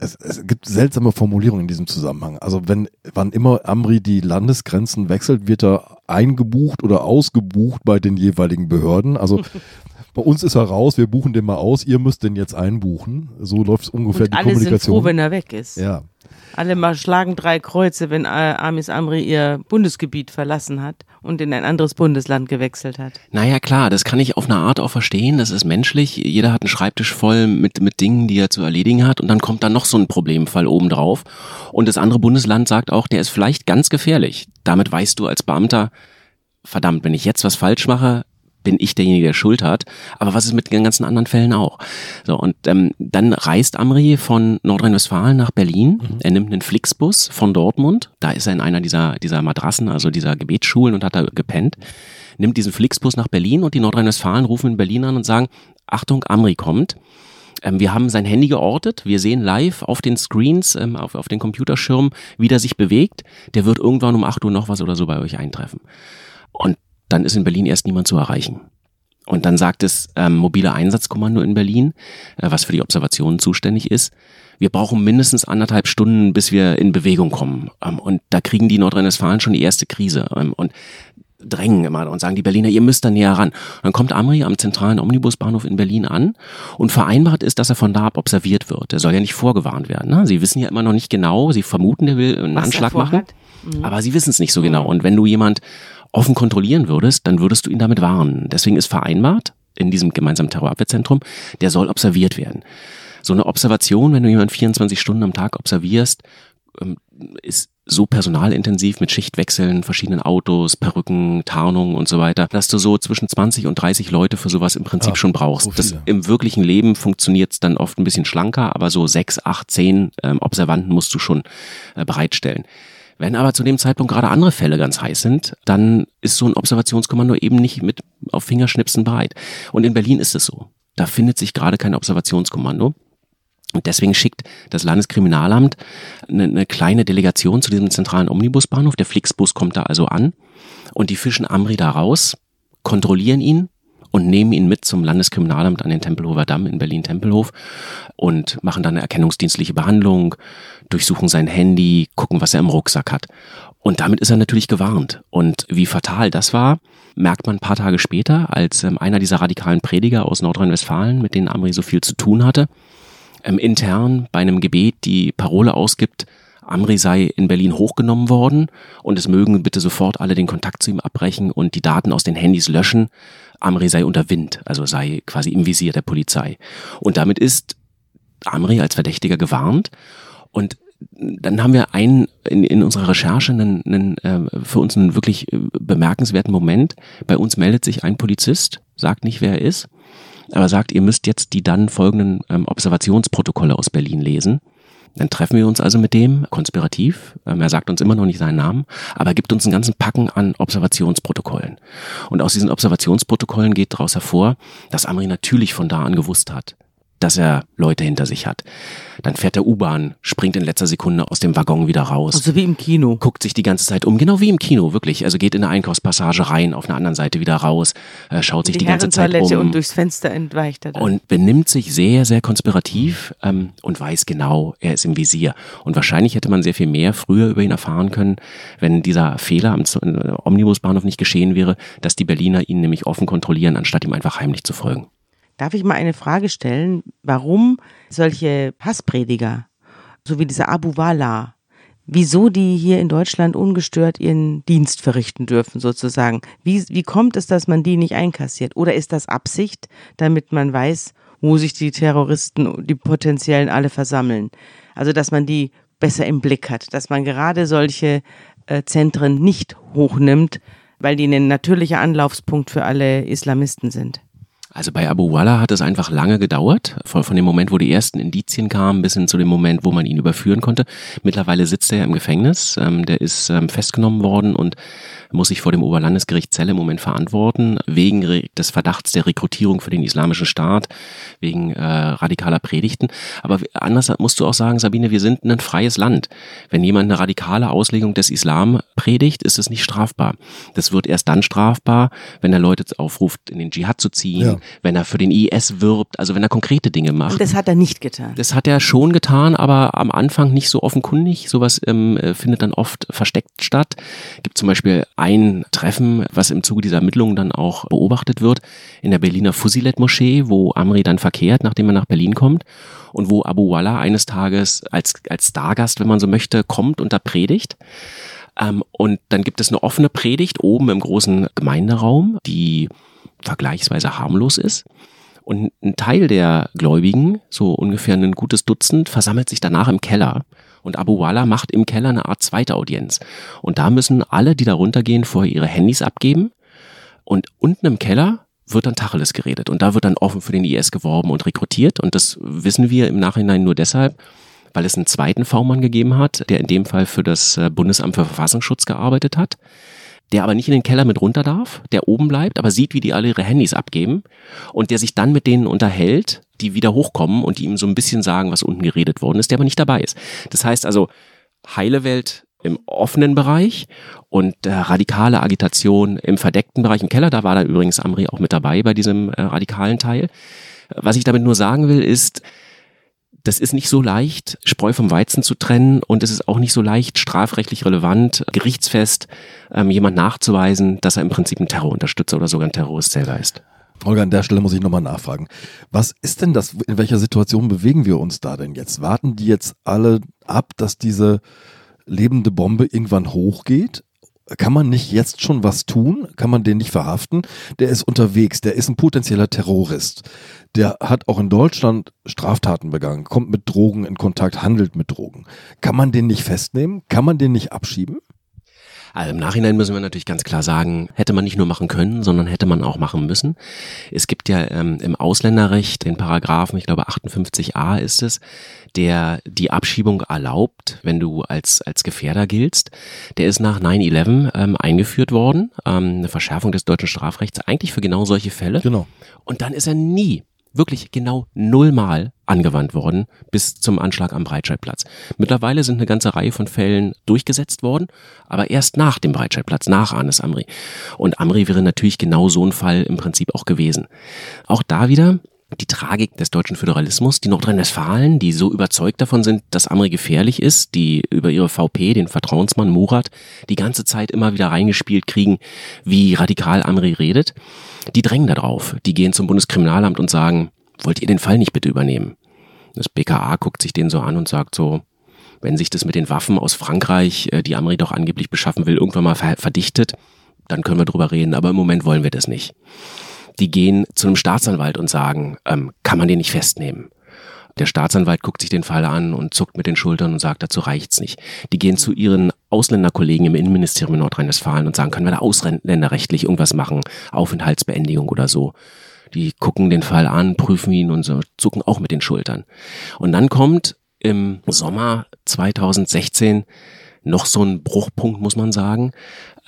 Es, es gibt seltsame Formulierungen in diesem Zusammenhang. Also wenn, wann immer Amri die Landesgrenzen wechselt, wird er eingebucht oder ausgebucht bei den jeweiligen Behörden. Also bei uns ist er raus, wir buchen den mal aus, ihr müsst den jetzt einbuchen. So läuft es ungefähr Und die alle Kommunikation. Sind froh, wenn er weg ist. Ja. Alle mal schlagen drei Kreuze, wenn Amis Amri ihr Bundesgebiet verlassen hat und in ein anderes Bundesland gewechselt hat. Naja, klar, das kann ich auf eine Art auch verstehen. Das ist menschlich. Jeder hat einen Schreibtisch voll mit, mit Dingen, die er zu erledigen hat. Und dann kommt da noch so ein Problemfall obendrauf. Und das andere Bundesland sagt auch, der ist vielleicht ganz gefährlich. Damit weißt du als Beamter, verdammt, wenn ich jetzt was falsch mache, bin ich derjenige, der Schuld hat. Aber was ist mit den ganzen anderen Fällen auch? So, und ähm, dann reist Amri von Nordrhein-Westfalen nach Berlin. Mhm. Er nimmt einen Flixbus von Dortmund. Da ist er in einer dieser, dieser Matrassen, also dieser Gebetsschulen und hat da gepennt. Nimmt diesen Flixbus nach Berlin und die Nordrhein-Westfalen rufen in Berlin an und sagen, Achtung, Amri kommt. Ähm, wir haben sein Handy geortet. Wir sehen live auf den Screens, ähm, auf, auf den Computerschirmen, wie der sich bewegt. Der wird irgendwann um 8 Uhr noch was oder so bei euch eintreffen. Und dann ist in Berlin erst niemand zu erreichen. Und dann sagt das ähm, mobile Einsatzkommando in Berlin, äh, was für die Observationen zuständig ist, wir brauchen mindestens anderthalb Stunden, bis wir in Bewegung kommen. Ähm, und da kriegen die Nordrhein-Westfalen schon die erste Krise. Ähm, und drängen immer und sagen die Berliner, ihr müsst da näher ran. Und dann kommt Amri am zentralen Omnibusbahnhof in Berlin an und vereinbart ist, dass er von da ab observiert wird. Er soll ja nicht vorgewarnt werden. Ne? Sie wissen ja immer noch nicht genau, sie vermuten, der will einen Was Anschlag machen, mhm. aber sie wissen es nicht so genau. Und wenn du jemand offen kontrollieren würdest, dann würdest du ihn damit warnen. Deswegen ist vereinbart in diesem gemeinsamen Terrorabwehrzentrum, der soll observiert werden. So eine Observation, wenn du jemanden 24 Stunden am Tag observierst, ähm, ist so personalintensiv mit Schichtwechseln, verschiedenen Autos, Perücken, Tarnungen und so weiter, dass du so zwischen 20 und 30 Leute für sowas im Prinzip ja, schon brauchst. So das, Im wirklichen Leben funktioniert es dann oft ein bisschen schlanker, aber so sechs, acht, zehn ähm, Observanten musst du schon äh, bereitstellen. Wenn aber zu dem Zeitpunkt gerade andere Fälle ganz heiß sind, dann ist so ein Observationskommando eben nicht mit auf Fingerschnipsen bereit. Und in Berlin ist es so. Da findet sich gerade kein Observationskommando. Und deswegen schickt das Landeskriminalamt eine, eine, kleine Delegation zu diesem zentralen Omnibusbahnhof. Der Flixbus kommt da also an und die fischen Amri da raus, kontrollieren ihn und nehmen ihn mit zum Landeskriminalamt an den Tempelhofer Damm in Berlin-Tempelhof und machen dann eine erkennungsdienstliche Behandlung, durchsuchen sein Handy, gucken, was er im Rucksack hat. Und damit ist er natürlich gewarnt. Und wie fatal das war, merkt man ein paar Tage später, als ähm, einer dieser radikalen Prediger aus Nordrhein-Westfalen, mit denen Amri so viel zu tun hatte, ähm, intern bei einem Gebet die Parole ausgibt, Amri sei in Berlin hochgenommen worden und es mögen bitte sofort alle den Kontakt zu ihm abbrechen und die Daten aus den Handys löschen. Amri sei unter Wind, also sei quasi im Visier der Polizei. Und damit ist Amri als Verdächtiger gewarnt. Und dann haben wir einen in, in unserer Recherche einen, einen, äh, für uns einen wirklich äh, bemerkenswerten Moment. Bei uns meldet sich ein Polizist, sagt nicht, wer er ist, aber sagt, ihr müsst jetzt die dann folgenden ähm, Observationsprotokolle aus Berlin lesen. Dann treffen wir uns also mit dem konspirativ. Ähm, er sagt uns immer noch nicht seinen Namen, aber er gibt uns einen ganzen Packen an Observationsprotokollen. Und aus diesen Observationsprotokollen geht daraus hervor, dass Amri natürlich von da an gewusst hat, dass er Leute hinter sich hat. Dann fährt der U-Bahn, springt in letzter Sekunde aus dem Waggon wieder raus. Also wie im Kino. Guckt sich die ganze Zeit um, genau wie im Kino, wirklich. Also geht in eine Einkaufspassage rein, auf einer anderen Seite wieder raus, äh, schaut sich die, die ganze Zeit um. und durchs Fenster entweicht er dann. Und benimmt sich sehr, sehr konspirativ ähm, und weiß genau, er ist im Visier. Und wahrscheinlich hätte man sehr viel mehr früher über ihn erfahren können, wenn dieser Fehler am äh, Omnibusbahnhof nicht geschehen wäre, dass die Berliner ihn nämlich offen kontrollieren, anstatt ihm einfach heimlich zu folgen. Darf ich mal eine Frage stellen? Warum solche Passprediger, so wie dieser Abu Wala, wieso die hier in Deutschland ungestört ihren Dienst verrichten dürfen, sozusagen? Wie, wie kommt es, dass man die nicht einkassiert? Oder ist das Absicht, damit man weiß, wo sich die Terroristen, die potenziellen alle versammeln? Also, dass man die besser im Blick hat, dass man gerade solche äh, Zentren nicht hochnimmt, weil die ein natürlicher Anlaufspunkt für alle Islamisten sind. Also bei Abu Walla hat es einfach lange gedauert, von, von, dem Moment, wo die ersten Indizien kamen, bis hin zu dem Moment, wo man ihn überführen konnte. Mittlerweile sitzt er im Gefängnis, ähm, der ist ähm, festgenommen worden und muss sich vor dem Oberlandesgericht Celle im Moment verantworten, wegen des Verdachts der Rekrutierung für den Islamischen Staat, wegen äh, radikaler Predigten. Aber anders musst du auch sagen, Sabine, wir sind ein freies Land. Wenn jemand eine radikale Auslegung des Islam predigt, ist es nicht strafbar. Das wird erst dann strafbar, wenn er Leute aufruft, in den Dschihad zu ziehen, ja. Wenn er für den IS wirbt, also wenn er konkrete Dinge macht. Und das hat er nicht getan. Das hat er schon getan, aber am Anfang nicht so offenkundig. Sowas ähm, äh, findet dann oft versteckt statt. Gibt zum Beispiel ein Treffen, was im Zuge dieser Ermittlungen dann auch beobachtet wird, in der Berliner Fusilet-Moschee, wo Amri dann verkehrt, nachdem er nach Berlin kommt und wo Abu Walla eines Tages als, als Stargast, wenn man so möchte, kommt und da predigt. Ähm, und dann gibt es eine offene Predigt oben im großen Gemeinderaum, die vergleichsweise harmlos ist. Und ein Teil der Gläubigen, so ungefähr ein gutes Dutzend, versammelt sich danach im Keller und Abu Wala macht im Keller eine Art zweite Audienz. Und da müssen alle, die da runtergehen, vorher ihre Handys abgeben. Und unten im Keller wird dann Tacheles geredet. Und da wird dann offen für den IS geworben und rekrutiert. Und das wissen wir im Nachhinein nur deshalb, weil es einen zweiten V-Mann gegeben hat, der in dem Fall für das äh, Bundesamt für Verfassungsschutz gearbeitet hat der aber nicht in den Keller mit runter darf, der oben bleibt, aber sieht, wie die alle ihre Handys abgeben und der sich dann mit denen unterhält, die wieder hochkommen und die ihm so ein bisschen sagen, was unten geredet worden ist, der aber nicht dabei ist. Das heißt also, heile Welt im offenen Bereich und äh, radikale Agitation im verdeckten Bereich im Keller. Da war da übrigens Amri auch mit dabei bei diesem äh, radikalen Teil. Was ich damit nur sagen will, ist, das ist nicht so leicht, Spreu vom Weizen zu trennen und es ist auch nicht so leicht, strafrechtlich relevant, gerichtsfest, ähm, jemand nachzuweisen, dass er im Prinzip ein Terrorunterstützer oder sogar ein Terrorist selber ist. Holger, an der Stelle muss ich nochmal nachfragen. Was ist denn das, in welcher Situation bewegen wir uns da denn jetzt? Warten die jetzt alle ab, dass diese lebende Bombe irgendwann hochgeht? Kann man nicht jetzt schon was tun? Kann man den nicht verhaften? Der ist unterwegs, der ist ein potenzieller Terrorist. Der hat auch in Deutschland Straftaten begangen, kommt mit Drogen in Kontakt, handelt mit Drogen. Kann man den nicht festnehmen? Kann man den nicht abschieben? Also im Nachhinein müssen wir natürlich ganz klar sagen, hätte man nicht nur machen können, sondern hätte man auch machen müssen. Es gibt ja ähm, im Ausländerrecht den Paragraphen, ich glaube 58a ist es, der die Abschiebung erlaubt, wenn du als, als Gefährder giltst. Der ist nach 9-11 ähm, eingeführt worden, ähm, eine Verschärfung des deutschen Strafrechts, eigentlich für genau solche Fälle. Genau. Und dann ist er nie wirklich genau nullmal angewandt worden bis zum Anschlag am Breitscheidplatz. Mittlerweile sind eine ganze Reihe von Fällen durchgesetzt worden, aber erst nach dem Breitscheidplatz, nach Anis Amri. Und Amri wäre natürlich genau so ein Fall im Prinzip auch gewesen. Auch da wieder die Tragik des deutschen Föderalismus, die Nordrhein-Westfalen, die so überzeugt davon sind, dass Amri gefährlich ist, die über ihre VP, den Vertrauensmann Murat, die ganze Zeit immer wieder reingespielt kriegen, wie radikal Amri redet, die drängen darauf. Die gehen zum Bundeskriminalamt und sagen, wollt ihr den Fall nicht bitte übernehmen? Das BKA guckt sich den so an und sagt so, wenn sich das mit den Waffen aus Frankreich, äh, die Amri doch angeblich beschaffen will, irgendwann mal verdichtet, dann können wir drüber reden, aber im Moment wollen wir das nicht die gehen zu einem Staatsanwalt und sagen, ähm, kann man den nicht festnehmen? Der Staatsanwalt guckt sich den Fall an und zuckt mit den Schultern und sagt, dazu reicht's nicht. Die gehen zu ihren Ausländerkollegen im Innenministerium in Nordrhein-Westfalen und sagen, können wir da ausländerrechtlich irgendwas machen? Aufenthaltsbeendigung oder so. Die gucken den Fall an, prüfen ihn und so, zucken auch mit den Schultern. Und dann kommt im Sommer 2016 noch so ein Bruchpunkt, muss man sagen.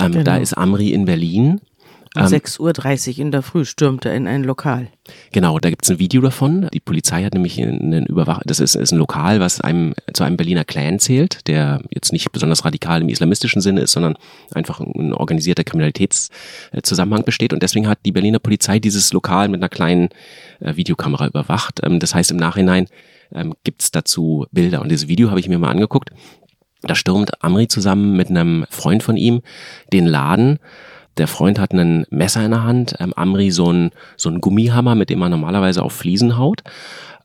Ähm, genau. Da ist Amri in Berlin um ähm, 6.30 Uhr in der Früh stürmt er in ein Lokal. Genau, da gibt es ein Video davon. Die Polizei hat nämlich einen Überwach das ist, ist ein Lokal, was einem zu einem Berliner Clan zählt, der jetzt nicht besonders radikal im islamistischen Sinne ist, sondern einfach ein organisierter Kriminalitätszusammenhang besteht. Und deswegen hat die Berliner Polizei dieses Lokal mit einer kleinen äh, Videokamera überwacht. Ähm, das heißt, im Nachhinein ähm, gibt es dazu Bilder. Und dieses Video habe ich mir mal angeguckt. Da stürmt Amri zusammen mit einem Freund von ihm den Laden der Freund hat ein Messer in der Hand, ähm, Amri so ein, so ein Gummihammer, mit dem man normalerweise auf Fliesen haut.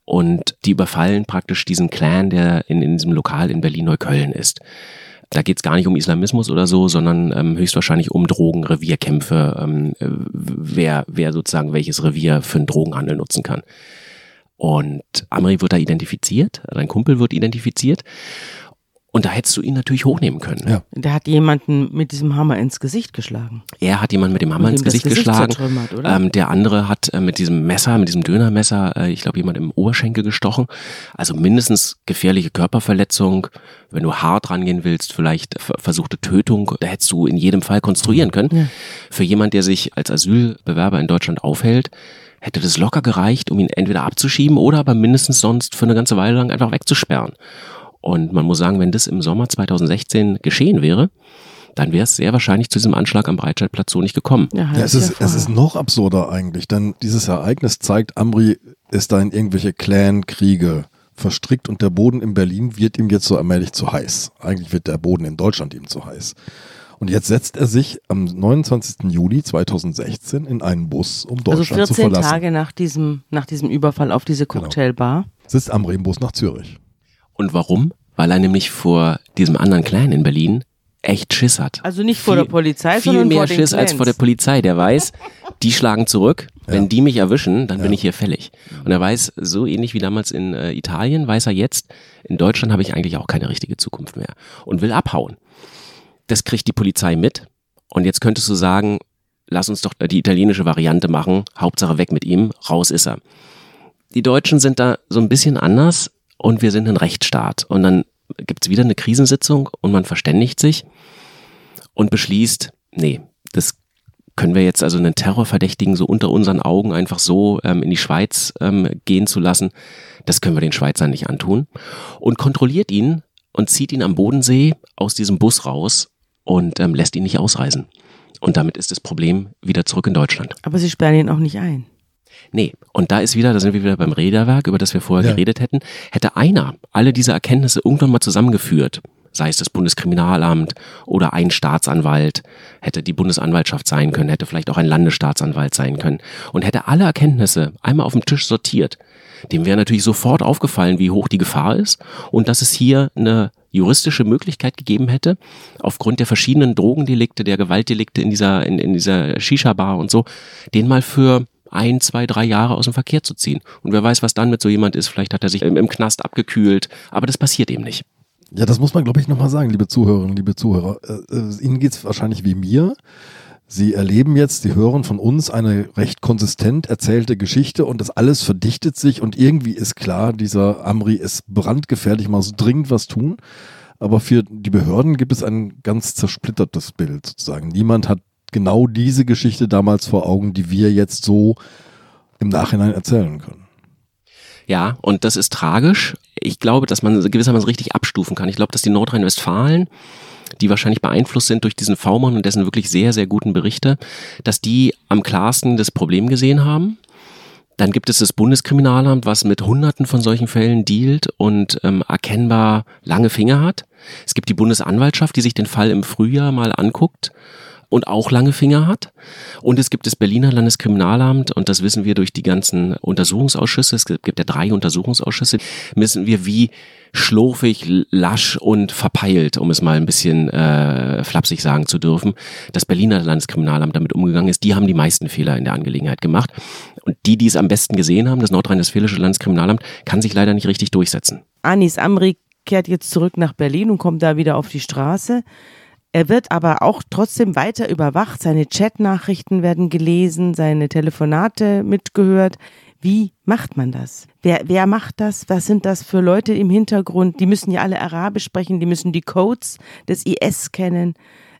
Und die überfallen praktisch diesen Clan, der in, in diesem Lokal in Berlin-Neukölln ist. Da geht es gar nicht um Islamismus oder so, sondern ähm, höchstwahrscheinlich um Drogen, Revierkämpfe, ähm, wer, wer sozusagen welches Revier für einen Drogenhandel nutzen kann. Und Amri wird da identifiziert, sein Kumpel wird identifiziert und da hättest du ihn natürlich hochnehmen können. Ja. Der hat jemanden mit diesem Hammer ins Gesicht geschlagen. Er hat jemanden mit dem Hammer ins Gesicht, Gesicht, geschlagen. Ähm, der andere hat äh, mit diesem Messer, mit diesem Dönermesser, äh, ich glaube, jemand im Oberschenkel gestochen. Also mindestens gefährliche Körperverletzung. Wenn du hart rangehen willst, vielleicht versuchte Tötung, da hättest du in jedem Fall konstruieren können. Ja. Für jemand, der sich als Asylbewerber in Deutschland aufhält, hätte das locker gereicht, um ihn entweder abzuschieben oder aber mindestens sonst für eine ganze Weile lang einfach wegzusperren. Und man muss sagen, wenn das im Sommer 2016 geschehen wäre, dann wäre es sehr wahrscheinlich zu diesem Anschlag am Breitscheidplatz so nicht gekommen. Ja, ja es, ist, es ist noch absurder eigentlich, denn dieses Ereignis zeigt, Amri ist da in irgendwelche Clan-Kriege verstrickt und der Boden in Berlin wird ihm jetzt so allmählich zu heiß. Eigentlich wird der Boden in Deutschland ihm zu heiß. Und jetzt setzt er sich am 29. Juli 2016 in einen Bus, um also Deutschland zu verlassen. Also 14 Tage nach diesem, nach diesem Überfall auf diese genau. Cocktailbar. Genau. Sitzt Amri im Bus nach Zürich. Und warum? Weil er nämlich vor diesem anderen Clan in Berlin echt Schiss hat. Also nicht vor der Polizei, viel sondern mehr vor den Schiss als vor der Polizei. Der weiß, die schlagen zurück. Wenn ja. die mich erwischen, dann ja. bin ich hier fällig. Und er weiß, so ähnlich wie damals in äh, Italien, weiß er jetzt, in Deutschland habe ich eigentlich auch keine richtige Zukunft mehr und will abhauen. Das kriegt die Polizei mit. Und jetzt könntest du sagen, lass uns doch die italienische Variante machen. Hauptsache weg mit ihm, raus ist er. Die Deutschen sind da so ein bisschen anders und wir sind ein Rechtsstaat. Und dann gibt es wieder eine Krisensitzung und man verständigt sich und beschließt, nee, das können wir jetzt also einen Terrorverdächtigen so unter unseren Augen einfach so ähm, in die Schweiz ähm, gehen zu lassen, das können wir den Schweizern nicht antun. Und kontrolliert ihn und zieht ihn am Bodensee aus diesem Bus raus und ähm, lässt ihn nicht ausreisen. Und damit ist das Problem wieder zurück in Deutschland. Aber sie sperren ihn auch nicht ein. Nee, und da ist wieder, da sind wir wieder beim Räderwerk, über das wir vorher ja. geredet hätten. Hätte einer alle diese Erkenntnisse irgendwann mal zusammengeführt, sei es das Bundeskriminalamt oder ein Staatsanwalt, hätte die Bundesanwaltschaft sein können, hätte vielleicht auch ein Landesstaatsanwalt sein können und hätte alle Erkenntnisse einmal auf dem Tisch sortiert, dem wäre natürlich sofort aufgefallen, wie hoch die Gefahr ist und dass es hier eine juristische Möglichkeit gegeben hätte, aufgrund der verschiedenen Drogendelikte, der Gewaltdelikte in dieser, in, in dieser Shisha-Bar und so, den mal für ein, zwei, drei Jahre aus dem Verkehr zu ziehen. Und wer weiß, was dann mit so jemand ist. Vielleicht hat er sich im, im Knast abgekühlt. Aber das passiert eben nicht. Ja, das muss man, glaube ich, nochmal sagen, liebe Zuhörerinnen, liebe Zuhörer. Äh, äh Ihnen geht es wahrscheinlich wie mir. Sie erleben jetzt, Sie hören von uns eine recht konsistent erzählte Geschichte und das alles verdichtet sich und irgendwie ist klar, dieser Amri ist brandgefährlich, muss dringend was tun. Aber für die Behörden gibt es ein ganz zersplittertes Bild sozusagen. Niemand hat genau diese Geschichte damals vor Augen, die wir jetzt so im Nachhinein erzählen können. Ja, und das ist tragisch. Ich glaube, dass man gewissermaßen richtig abstufen kann. Ich glaube, dass die Nordrhein-Westfalen, die wahrscheinlich beeinflusst sind durch diesen V-Mann und dessen wirklich sehr, sehr guten Berichte, dass die am klarsten das Problem gesehen haben. Dann gibt es das Bundeskriminalamt, was mit Hunderten von solchen Fällen dealt und ähm, erkennbar lange Finger hat. Es gibt die Bundesanwaltschaft, die sich den Fall im Frühjahr mal anguckt und auch lange Finger hat. Und es gibt das Berliner Landeskriminalamt und das wissen wir durch die ganzen Untersuchungsausschüsse. Es gibt ja drei Untersuchungsausschüsse. Wissen wir, wie schlurfig, lasch und verpeilt, um es mal ein bisschen äh, flapsig sagen zu dürfen, das Berliner Landeskriminalamt damit umgegangen ist. Die haben die meisten Fehler in der Angelegenheit gemacht. Und die, die es am besten gesehen haben, das nordrhein-westfälische Landeskriminalamt, kann sich leider nicht richtig durchsetzen. Anis Amri kehrt jetzt zurück nach Berlin und kommt da wieder auf die Straße. Er wird aber auch trotzdem weiter überwacht. Seine Chatnachrichten werden gelesen, seine Telefonate mitgehört. Wie macht man das? Wer, wer macht das? Was sind das für Leute im Hintergrund? Die müssen ja alle Arabisch sprechen, die müssen die Codes des IS kennen.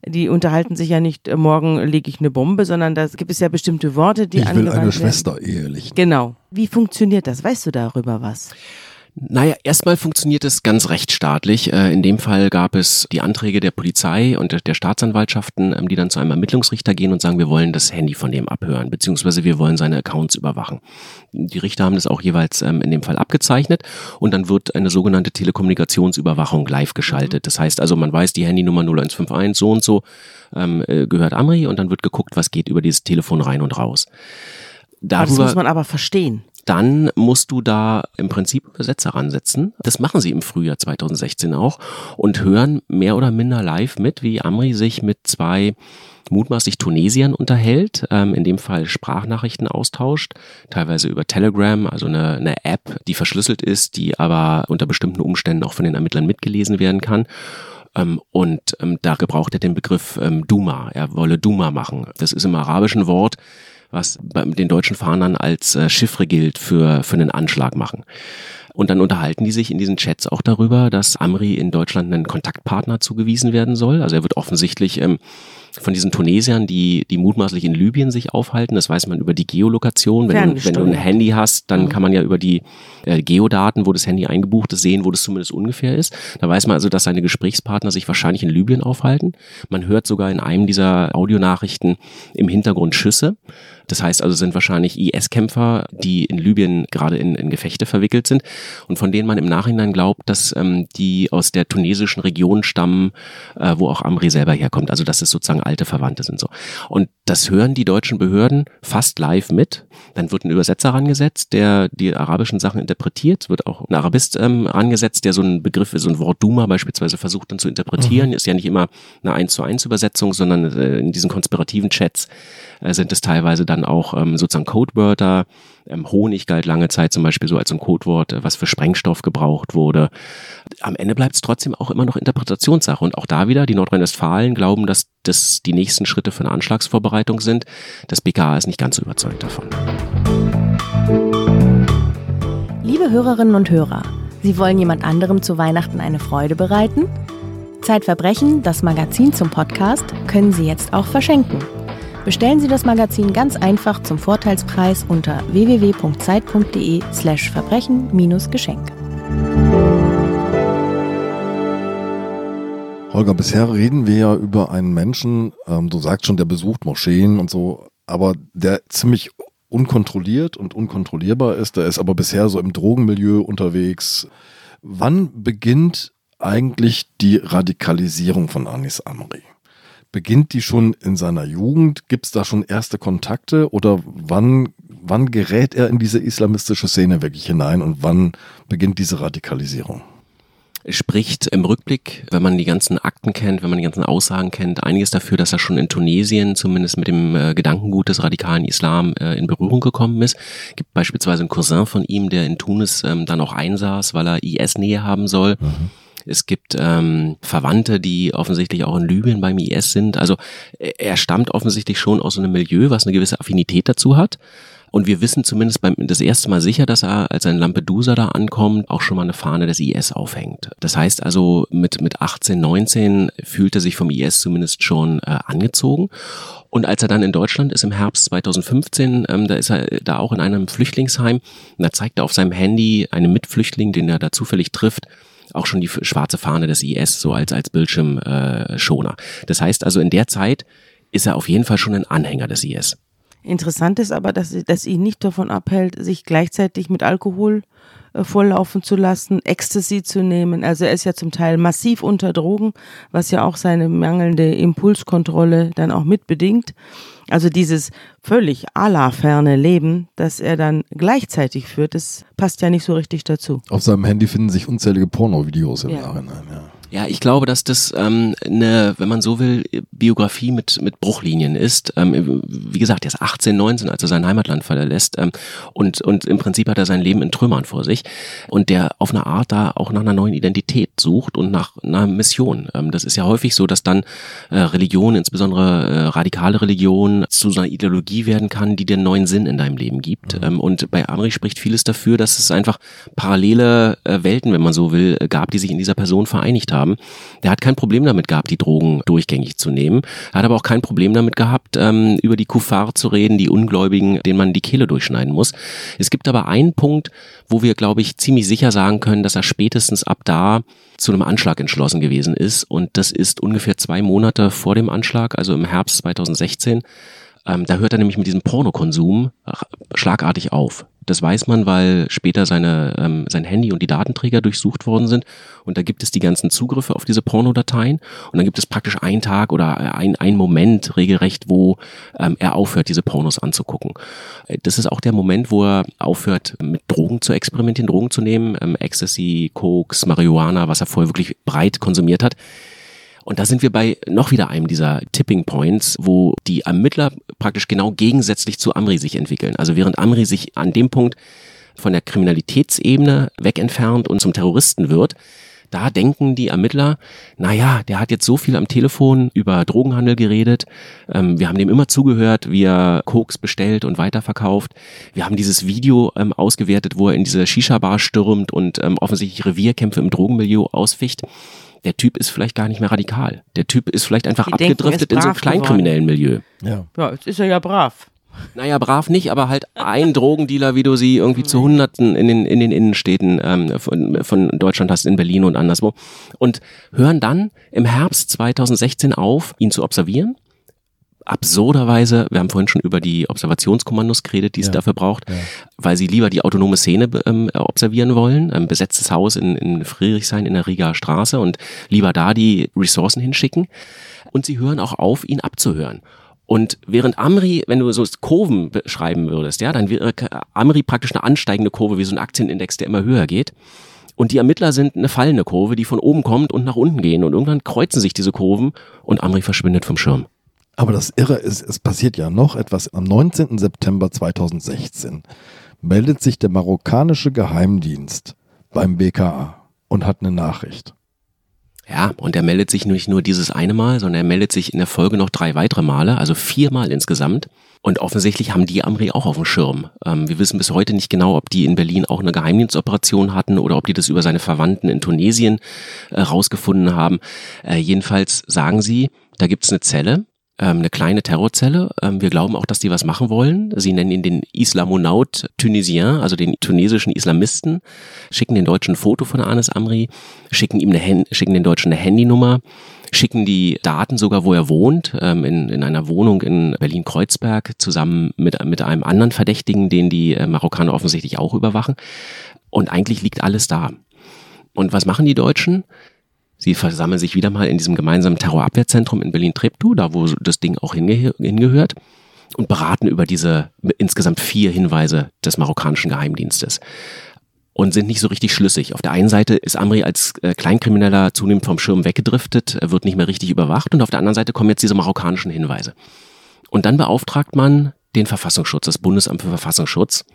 Die unterhalten sich ja nicht, äh, morgen lege ich eine Bombe, sondern da gibt es ja bestimmte Worte, die Ich will eine werden. Schwester ehelich. Genau. Wie funktioniert das? Weißt du darüber was? Naja, erstmal funktioniert es ganz rechtsstaatlich. Äh, In dem Fall gab es die Anträge der Polizei und der- Staatsanwaltschaften, ähm, die dann zu einem Ermittlungsrichter gehen und sagen, wir wollen das Handy von dem abhören, beziehungsweise wir wollen seine Accounts überwachen. Die Richter haben das auch jeweils ähm, in dem Fall abgezeichnet und dann wird eine sogenannte Telekommunikationsüberwachung live geschaltet. Das heißt also, man weiß, die Handynummer 0151 so und so ähm, äh, gehört Amri und dann wird geguckt, was geht über dieses Telefon rein und raus. Aber das muss man aber verstehen. Dann musst du da im Prinzip Übersetzer ransetzen. Das machen sie im Frühjahr 2016 auch und hören mehr oder minder live mit, wie Amri sich mit zwei mutmaßlich Tunesiern unterhält, ähm, in dem Fall Sprachnachrichten austauscht, teilweise über Telegram, also eine, eine App, die verschlüsselt ist, die aber unter bestimmten Umständen auch von den Ermittlern mitgelesen werden kann. Ähm, und ähm, da gebraucht er den Begriff ähm, Duma. Er wolle Duma machen. Das ist im arabischen Wort, was bei den deutschen Fahnern als äh, Chiffre gilt für, für einen Anschlag machen. Und dann unterhalten die sich in diesen Chats auch darüber, dass Amri in Deutschland einen Kontaktpartner zugewiesen werden soll. Also er wird offensichtlich ähm, von diesen Tunesiern, die, die mutmaßlich in Libyen sich aufhalten, das weiß man über die Geolokation. Wenn, du, wenn du ein. Handy hast, dann Mhm. kann man ja über die äh, Geodaten, wo das Handy eingebucht ist, sehen, wo das zumindest ungefähr ist. Da weiß man also, dass seine Gesprächspartner sich wahrscheinlich in Libyen aufhalten. Man hört sogar in einem dieser Audionachrichten im Hintergrund Schüsse. Das heißt also, sind wahrscheinlich IS-Kämpfer, die in Libyen gerade in, in Gefechte verwickelt sind und von denen man im Nachhinein glaubt, dass ähm, die aus der tunesischen Region stammen, äh, wo auch Amri selber herkommt. Also dass es sozusagen alte Verwandte sind so. Und das hören die deutschen Behörden fast live mit. Dann wird ein Übersetzer rangesetzt, der die arabischen Sachen interpretiert. Es wird auch ein Arabist ähm, rangesetzt, der so einen Begriff, so ein Wort Duma beispielsweise versucht dann zu interpretieren. Ist ja nicht immer eine eins zu eins Übersetzung, sondern äh, in diesen konspirativen Chats äh, sind es teilweise dann auch ähm, sozusagen Codewörter. Ähm, Honig galt lange Zeit zum Beispiel so als ein Codewort, äh, was für Sprengstoff gebraucht wurde. Am Ende bleibt es trotzdem auch immer noch Interpretationssache. Und auch da wieder, die Nordrhein-Westfalen glauben, dass das die nächsten Schritte für eine Anschlagsvorbereitung sind. Das BKA ist nicht ganz so überzeugt davon. Liebe Hörerinnen und Hörer, Sie wollen jemand anderem zu Weihnachten eine Freude bereiten? Zeitverbrechen, das Magazin zum Podcast, können Sie jetzt auch verschenken. Bestellen Sie das Magazin ganz einfach zum Vorteilspreis unter www.zeit.de slash verbrechen-geschenk. Holger, bisher reden wir ja über einen Menschen, ähm, du sagst schon, der besucht Moscheen und so, aber der ziemlich unkontrolliert und unkontrollierbar ist. Der ist aber bisher so im Drogenmilieu unterwegs. Wann beginnt eigentlich die Radikalisierung von Anis Amri? Beginnt die schon in seiner Jugend? Gibt es da schon erste Kontakte? Oder wann, wann gerät er in diese islamistische Szene wirklich hinein und wann beginnt diese Radikalisierung? Es spricht im Rückblick, wenn man die ganzen Akten kennt, wenn man die ganzen Aussagen kennt, einiges dafür, dass er schon in Tunesien zumindest mit dem äh, Gedankengut des radikalen Islam äh, in Berührung gekommen ist. Es gibt beispielsweise einen Cousin von ihm, der in Tunis ähm, dann auch einsaß, weil er IS-Nähe haben soll. Es gibt ähm, Verwandte, die offensichtlich auch in Libyen beim IS sind. Also äh, er stammt offensichtlich schon aus einem Milieu, was eine gewisse Affinität dazu hat. Und wir wissen zumindest beim, das erste Mal sicher, dass er, als er in Lampedusa da ankommt, auch schon mal eine Fahne des IS aufhängt. Das heißt also, mit, mit 18, 19 fühlt er sich vom IS zumindest schon äh, angezogen. Und als er dann in Deutschland ist im Herbst 2015, ähm, da ist er da auch in einem Flüchtlingsheim und da zeigt er auf seinem Handy einem Mitflüchtling, den er da zufällig trifft, auch schon die schwarze Fahne des IS, so als, als Bildschirmschoner. Äh, das heißt also, in der Zeit ist er auf jeden Fall schon ein Anhänger des IS. Interessant ist aber, dass, dass ihn nicht davon abhält, sich gleichzeitig mit Alkohol volllaufen zu lassen, Ecstasy zu nehmen. Also er ist ja zum Teil massiv unter Drogen, was ja auch seine mangelnde Impulskontrolle dann auch mitbedingt. Also dieses völlig Allah-ferne Leben, das er dann gleichzeitig führt, das passt ja nicht so richtig dazu. Auf seinem Handy finden sich unzählige Pornovideos im Ja. Nachhinein. Ja. Ja, ich glaube, dass das ähm, eine, wenn man so will, Biografie mit, mit Bruchlinien ist. Ähm, wie gesagt, er ist 18, 19, als er sein Heimatland verlässt ähm, und, und im Prinzip hat er sein Leben in Trümmern vor sich und der auf eine Art da auch nach einer neuen Identität sucht und nach einer Mission. Ähm, das ist ja häufig so, dass dann äh, Religion, insbesondere äh, radikale Religion, zu so einer Ideologie werden kann, die dir einen neuen Sinn in deinem Leben gibt. Mhm. Ähm, und bei Amri spricht vieles dafür, dass es einfach parallele äh, Welten, wenn man so will, gab, die sich in dieser Person vereinigt haben haben. Der hat kein Problem damit gehabt, die Drogen durchgängig zu nehmen. Er hat aber auch kein Problem damit gehabt, ähm, über die Kuffar zu reden, die Ungläubigen, denen man die Kehle durchschneiden muss. Es gibt aber einen Punkt, wo wir, glaube ich, ziemlich sicher sagen können, dass er spätestens ab da zu einem Anschlag entschlossen gewesen ist. Und das ist ungefähr zwei Monate vor dem Anschlag, also im Herbst 2016. Ähm, da hört er nämlich mit diesem Pornokonsum schlagartig auf. Das weiß man, weil später seine, ähm, sein Handy und die Datenträger durchsucht worden sind. Und da gibt es die ganzen Zugriffe auf diese Pornodateien. Und dann gibt es praktisch einen Tag oder ein, ein Moment regelrecht, wo ähm, er aufhört, diese Pornos anzugucken. Das ist auch der Moment, wo er aufhört, mit Drogen zu experimentieren, Drogen zu nehmen. Ähm, Ecstasy, Koks, Marihuana, was er vorher wirklich breit konsumiert hat. Und da sind wir bei noch wieder einem dieser Tipping Points, wo die Ermittler praktisch genau gegensätzlich zu Amri sich entwickeln. Also während Amri sich an dem Punkt von der Kriminalitätsebene weg entfernt und zum Terroristen wird, da denken die Ermittler, naja, der hat jetzt so viel am Telefon über Drogenhandel geredet, ähm, wir haben dem immer zugehört, wie er Koks bestellt und weiterverkauft. Wir haben dieses Video ähm, ausgewertet, wo er in diese Shisha-Bar stürmt und ähm, offensichtlich Revierkämpfe im Drogenmilieu ausficht der Typ ist vielleicht gar nicht mehr radikal. Der Typ ist vielleicht einfach Die abgedriftet in so einem kleinkriminellen Milieu. Ja. ja, jetzt ist er ja brav. Naja, brav nicht, aber halt ein Drogendealer, wie du sie irgendwie zu Hunderten in den, in den Innenstädten ähm, von, von Deutschland hast, in Berlin und anderswo. Und hören dann im Herbst 2016 auf, ihn zu observieren absurderweise, wir haben vorhin schon über die Observationskommandos geredet, die es ja, dafür braucht, ja. weil sie lieber die autonome Szene ähm, observieren wollen, ein besetztes Haus in, in Friedrichshain in der Riga Straße und lieber da die Ressourcen hinschicken. Und sie hören auch auf, ihn abzuhören. Und während Amri, wenn du so Kurven beschreiben würdest, ja, dann wäre Amri praktisch eine ansteigende Kurve, wie so ein Aktienindex, der immer höher geht. Und die Ermittler sind eine fallende Kurve, die von oben kommt und nach unten gehen. Und irgendwann kreuzen sich diese Kurven und Amri verschwindet vom Schirm. Aber das Irre ist, es passiert ja noch etwas. Am 19. September 2016 meldet sich der marokkanische Geheimdienst beim BKA und hat eine Nachricht. Ja, und er meldet sich nicht nur dieses eine Mal, sondern er meldet sich in der Folge noch drei weitere Male, also viermal insgesamt. Und offensichtlich haben die Amri auch auf dem Schirm. Ähm, wir wissen bis heute nicht genau, ob die in Berlin auch eine Geheimdienstoperation hatten oder ob die das über seine Verwandten in Tunesien äh, rausgefunden haben. Äh, jedenfalls sagen sie, da gibt's eine Zelle, ähm, eine kleine Terrorzelle. Ähm, wir glauben auch, dass die was machen wollen. Sie nennen ihn den Islamonaut Tunisien, also den tunesischen Islamisten, schicken den Deutschen ein Foto von Anis Amri, schicken ihm eine schicken den Deutschen eine Handynummer, schicken die Daten sogar, wo er wohnt, ähm, in, in einer Wohnung in Berlin-Kreuzberg, zusammen mit, mit einem anderen Verdächtigen, den die äh, Marokkaner offensichtlich auch überwachen. Und eigentlich liegt alles da. Und was machen die Deutschen? Sie versammeln sich wieder mal in diesem gemeinsamen Terrorabwehrzentrum in Berlin-Treptow, da wo das Ding auch hinge hingehört, und beraten über diese insgesamt vier Hinweise des marokkanischen Geheimdienstes und sind nicht so richtig schlüssig. Auf der einen Seite ist Amri als äh, Kleinkrimineller zunehmend vom Schirm weggedriftet, wird nicht mehr richtig überwacht und auf der anderen Seite kommen jetzt diese marokkanischen Hinweise. Und dann beauftragt man den Verfassungsschutz, das Bundesamt für Verfassungsschutz,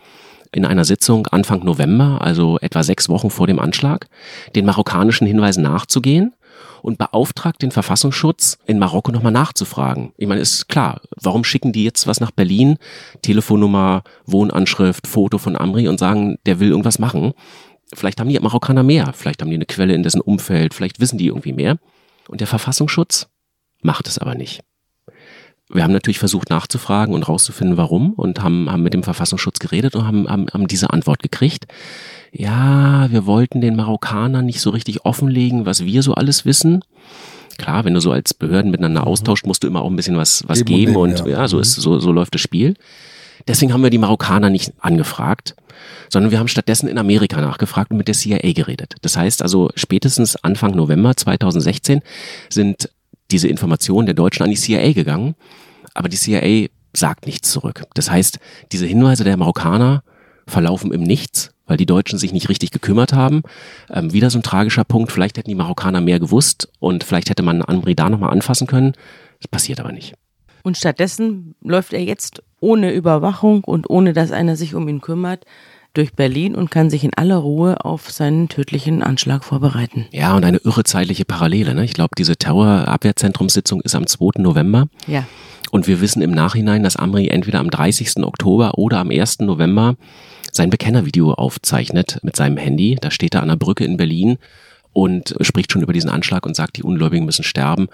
in einer Sitzung Anfang November, also etwa sechs Wochen vor dem Anschlag, den marokkanischen Hinweisen nachzugehen und beauftragt den Verfassungsschutz, in Marokko nochmal nachzufragen. Ich meine, ist klar, warum schicken die jetzt was nach Berlin, Telefonnummer, Wohnanschrift, Foto von Amri und sagen, der will irgendwas machen. Vielleicht haben die Marokkaner mehr, vielleicht haben die eine Quelle in dessen Umfeld, vielleicht wissen die irgendwie mehr. Und der Verfassungsschutz macht es aber nicht wir haben natürlich versucht nachzufragen und rauszufinden, warum und haben, haben mit dem Verfassungsschutz geredet und haben, haben, haben diese Antwort gekriegt. Ja, wir wollten den Marokkanern nicht so richtig offenlegen, was wir so alles wissen. Klar, wenn du so als Behörden miteinander mhm. austauscht, musst du immer auch ein bisschen was, was geben, und, und ja. ja, so ist, so, so läuft das Spiel. Deswegen haben wir die Marokkaner nicht angefragt, sondern wir haben stattdessen in Amerika nachgefragt und mit der CIA geredet. Das heißt also, spätestens Anfang November 2016 sind diese Informationen der Deutschen an die CIA gegangen, aber die CIA sagt nichts zurück. Das heißt, diese Hinweise der Marokkaner verlaufen im Nichts, weil die Deutschen sich nicht richtig gekümmert haben. Ähm, wieder so ein tragischer Punkt. Vielleicht hätten die Marokkaner mehr gewusst und vielleicht hätte man Amri da nochmal anfassen können. Das passiert aber nicht. Und stattdessen läuft er jetzt ohne Überwachung und ohne dass einer sich um ihn kümmert durch Berlin und kann sich in aller Ruhe auf seinen tödlichen Anschlag vorbereiten. Ja, und eine irre zeitliche Parallele. Ne? Ich glaube, diese Terrorabwehrzentrumssitzung ist am 2. November. Ja. Und wir wissen im Nachhinein, dass Amri entweder am 30. Oktober oder am 1. November sein Bekennervideo aufzeichnet mit seinem Handy. Da steht er an der Brücke in Berlin und spricht schon über diesen Anschlag und sagt, die Ungläubigen müssen sterben.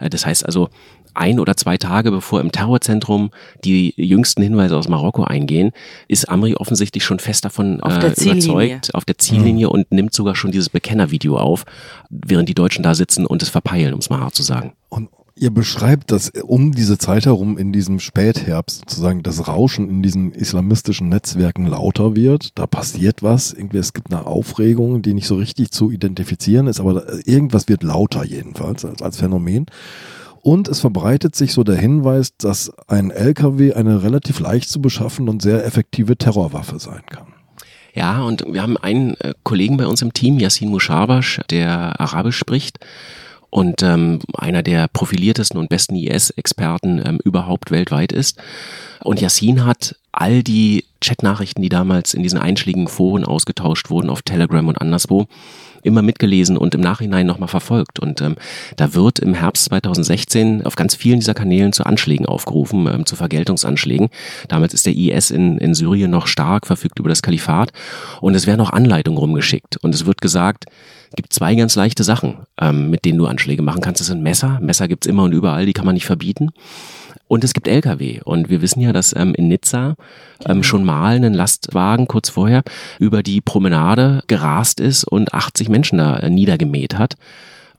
Äh, das heißt also, ein oder zwei Tage bevor im Terrorzentrum die jüngsten Hinweise aus Marokko eingehen, ist Amri offensichtlich schon fest davon auf äh, überzeugt, auf der Ziellinie mhm. und nimmt sogar schon dieses Bekennervideo auf, während die Deutschen da sitzen und es verpeilen, um es mal hart zu sagen. Und Ihr beschreibt, dass um diese Zeit herum in diesem Spätherbst sozusagen das Rauschen in diesen islamistischen Netzwerken lauter wird. Da passiert was. Irgendwie, es gibt eine Aufregung, die nicht so richtig zu identifizieren ist, aber irgendwas wird lauter jedenfalls als, als Phänomen. Und es verbreitet sich so der Hinweis, dass ein LKW eine relativ leicht zu beschaffende und sehr effektive Terrorwaffe sein kann. Ja, und wir haben einen äh, Kollegen bei uns im Team, Yassin Mushabash, der Arabisch spricht und ähm, einer der profiliertesten und besten IS-Experten ähm, überhaupt weltweit ist. Und Yassin hat all die Chatnachrichten, die damals in diesen einschlägigen Foren ausgetauscht wurden auf Telegram und anderswo, immer mitgelesen und im Nachhinein nochmal verfolgt. Und ähm, da wird im Herbst 2016 auf ganz vielen dieser Kanälen zu Anschlägen aufgerufen, ähm, zu Vergeltungsanschlägen. Damals ist der IS in, in Syrien noch stark, verfügt über das Kalifat und es werden auch Anleitungen rumgeschickt. Und es wird gesagt, es gibt zwei ganz leichte Sachen, ähm, mit denen du Anschläge machen kannst. Das sind Messer. Messer gibt's immer und überall, die kann man nicht verbieten. Und es gibt Lkw. Und wir wissen ja, dass ähm, in Nizza ähm, schon mal ein Lastwagen kurz vorher über die Promenade gerast ist und 80 Menschen da äh, niedergemäht hat.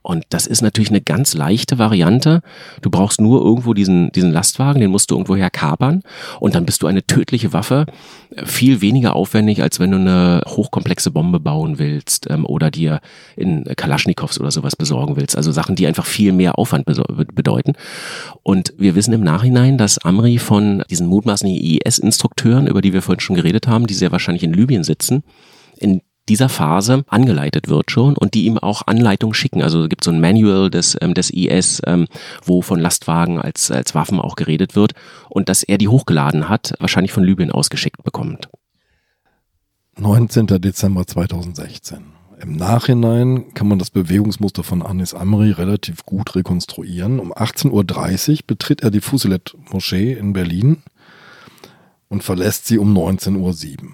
Und das ist natürlich eine ganz leichte Variante. Du brauchst nur irgendwo diesen, diesen Lastwagen, den musst du irgendwoher kapern und dann bist du eine tödliche Waffe. Viel weniger aufwendig, als wenn du eine hochkomplexe Bombe bauen willst ähm, oder dir in Kalaschnikows oder sowas besorgen willst. Also Sachen, die einfach viel mehr Aufwand bedeuten. Und wir wissen im Nachhinein, dass Amri von diesen mutmaßlichen IS-Instrukteuren, über die wir vorhin schon geredet haben, die sehr wahrscheinlich in Libyen sitzen, in dieser Phase angeleitet wird schon und die ihm auch Anleitungen schicken. Also es gibt so ein Manual des, ähm, des IS, ähm, wo von Lastwagen als, als Waffen auch geredet wird und dass er die hochgeladen hat, wahrscheinlich von Libyen ausgeschickt bekommt. 19. Dezember 2016. Im Nachhinein kann man das Bewegungsmuster von Anis Amri relativ gut rekonstruieren. Um 18.30 Uhr betritt er die Fusilet-Moschee in Berlin und verlässt sie um 19.07 Uhr.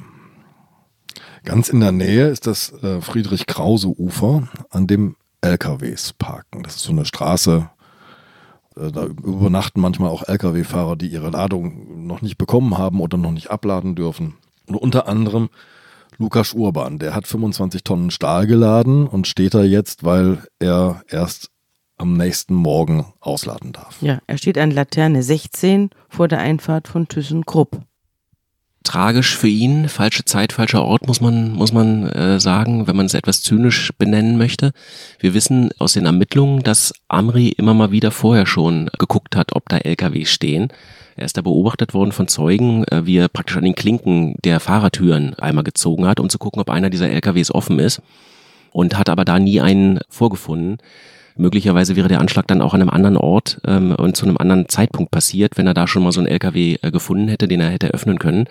Ganz in der Nähe ist das äh, Friedrich-Krause-Ufer, an dem LKWs parken. Das ist so eine Straße, äh, da übernachten manchmal auch LKW-Fahrer, die ihre Ladung noch nicht bekommen haben oder noch nicht abladen dürfen. Und unter anderem Lukas Urban, der hat 25 Tonnen Stahl geladen und steht da jetzt, weil er erst am nächsten Morgen ausladen darf. Ja, er steht an Laterne 16 vor der Einfahrt von ThyssenKrupp tragisch für ihn. Falsche Zeit, falscher Ort, muss man, muss man äh, sagen, wenn man es etwas zynisch benennen möchte. Wir wissen aus den Ermittlungen, dass Amri immer mal wieder vorher schon geguckt hat, ob da LKW stehen. Er ist da beobachtet worden von Zeugen, äh, wie er praktisch an den Klinken der Fahrertüren einmal gezogen hat, um zu gucken, ob einer dieser LKWs offen ist. Und hat aber da nie einen vorgefunden. Möglicherweise wäre der Anschlag dann auch an einem anderen Ort ähm, und zu einem anderen Zeitpunkt passiert, wenn er da schon mal so einen LKW äh, gefunden hätte, den er hätte öffnen können.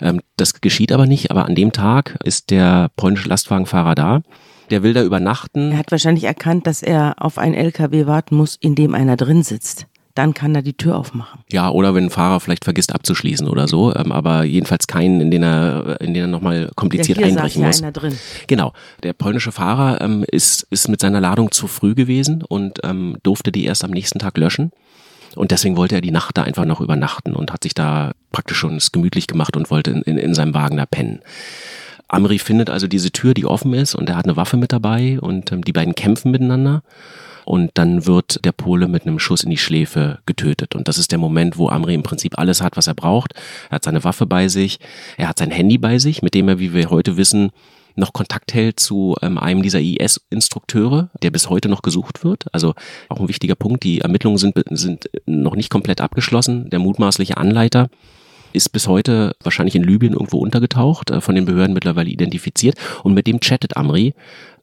Ähm, das geschieht aber nicht, aber an dem Tag ist der polnische Lastwagenfahrer da. Der will da übernachten. Er hat wahrscheinlich erkannt, dass er auf einen LKW warten muss, in dem einer drin sitzt dann kann er die Tür aufmachen. Ja, oder wenn ein Fahrer vielleicht vergisst abzuschließen oder so, ähm, aber jedenfalls keinen, in den er, in den er nochmal kompliziert ja, hier einbrechen saß muss. Einer drin. Genau. Der polnische Fahrer ähm, ist, ist mit seiner Ladung zu früh gewesen und ähm, durfte die erst am nächsten Tag löschen. Und deswegen wollte er die Nacht da einfach noch übernachten und hat sich da praktisch schon gemütlich gemacht und wollte in, in, in seinem Wagen da pennen. Amri findet also diese Tür, die offen ist und er hat eine Waffe mit dabei und ähm, die beiden kämpfen miteinander und dann wird der Pole mit einem Schuss in die Schläfe getötet. Und das ist der Moment, wo Amri im Prinzip alles hat, was er braucht. Er hat seine Waffe bei sich, er hat sein Handy bei sich, mit dem er, wie wir heute wissen, noch Kontakt hält zu ähm, einem dieser IS-Instrukteure, der bis heute noch gesucht wird. Also auch ein wichtiger Punkt, die Ermittlungen sind, sind noch nicht komplett abgeschlossen. Der mutmaßliche Anleiter ist bis heute wahrscheinlich in Libyen irgendwo untergetaucht, äh, von den Behörden mittlerweile identifiziert. Und mit dem chattet Amri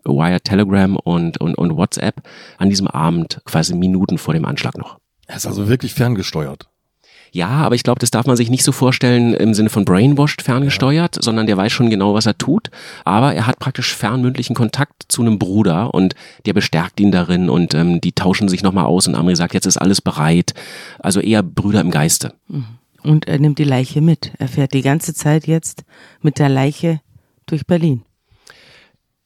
Wire Telegram und, und, und WhatsApp an diesem Abend quasi Minuten vor dem Anschlag noch. Er ist also wirklich ferngesteuert. Ja, aber ich glaube, das darf man sich nicht so vorstellen im Sinne von brainwashed ferngesteuert, ja. sondern der weiß schon genau, was er tut. Aber er hat praktisch fernmündlichen Kontakt zu einem Bruder und der bestärkt ihn darin und ähm, die tauschen sich nochmal aus und Amri sagt, jetzt ist alles bereit. Also eher Brüder im Geiste. Mhm. Und er nimmt die Leiche mit. Er fährt die ganze Zeit jetzt mit der Leiche durch Berlin.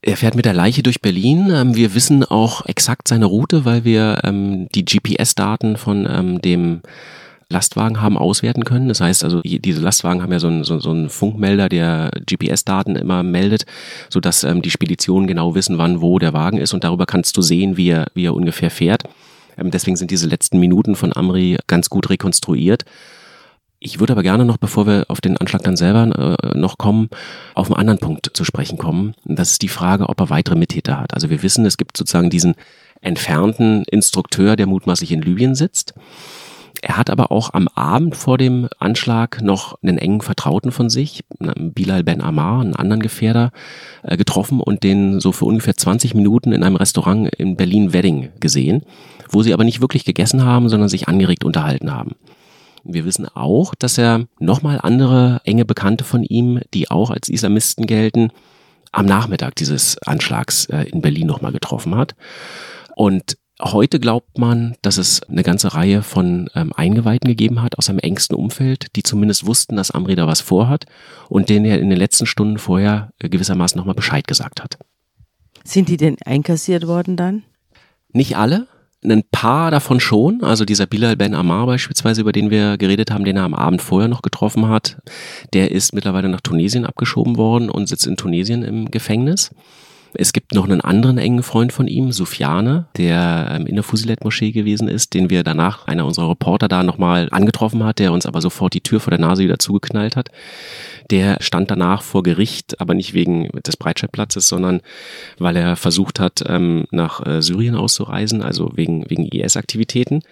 Er fährt mit der Leiche durch Berlin. Ähm, wir wissen auch exakt seine Route, weil wir ähm, die GPS-Daten von ähm, dem Lastwagen haben auswerten können. Das heißt also, diese Lastwagen haben ja so einen, so, so einen Funkmelder, der GPS-Daten immer meldet, sodass ähm, die Speditionen genau wissen, wann wo der Wagen ist und darüber kannst du sehen, wie er, wie er ungefähr fährt. Ähm, deswegen sind diese letzten Minuten von Amri ganz gut rekonstruiert. Ich würde aber gerne noch, bevor wir auf den Anschlag dann selber äh, noch kommen, auf einen anderen Punkt zu sprechen kommen. Das ist die Frage, ob er weitere Mittäter hat. Also wir wissen, es gibt sozusagen diesen entfernten Instrukteur, der mutmaßlich in Libyen sitzt. Er hat aber auch am Abend vor dem Anschlag noch einen engen Vertrauten von sich, Bilal Ben Ammar, einen anderen Gefährder, äh, getroffen und den so für ungefähr 20 Minuten in einem Restaurant in Berlin-Wedding gesehen, wo sie aber nicht wirklich gegessen haben, sondern sich angeregt unterhalten haben. Wir wissen auch, dass er nochmal andere enge Bekannte von ihm, die auch als Islamisten gelten, am Nachmittag dieses Anschlags äh, in Berlin nochmal getroffen hat. Und heute glaubt man, dass es eine ganze Reihe von ähm, Eingeweihten gegeben hat aus seinem engsten Umfeld, die zumindest wussten, dass Amri da was vorhat und denen er in den letzten Stunden vorher äh, gewissermaßen nochmal Bescheid gesagt hat. Sind die denn einkassiert worden dann? Nicht alle, ein paar davon schon, also dieser Bilal Ben Ammar beispielsweise, über den wir geredet haben, den er am Abend vorher noch getroffen hat, der ist mittlerweile nach Tunesien abgeschoben worden und sitzt in Tunesien im Gefängnis. Es gibt noch einen anderen engen Freund von ihm, Sufjane, der ähm, in der Fusilet-Moschee gewesen ist, den wir danach, einer unserer Reporter da nochmal angetroffen hat, der uns aber sofort die Tür vor der Nase wieder zugeknallt hat. Der stand danach vor Gericht, aber nicht wegen des Breitscheidplatzes, sondern weil er versucht hat, ähm, nach äh, Syrien auszureisen, also wegen, wegen IS-Aktivitäten.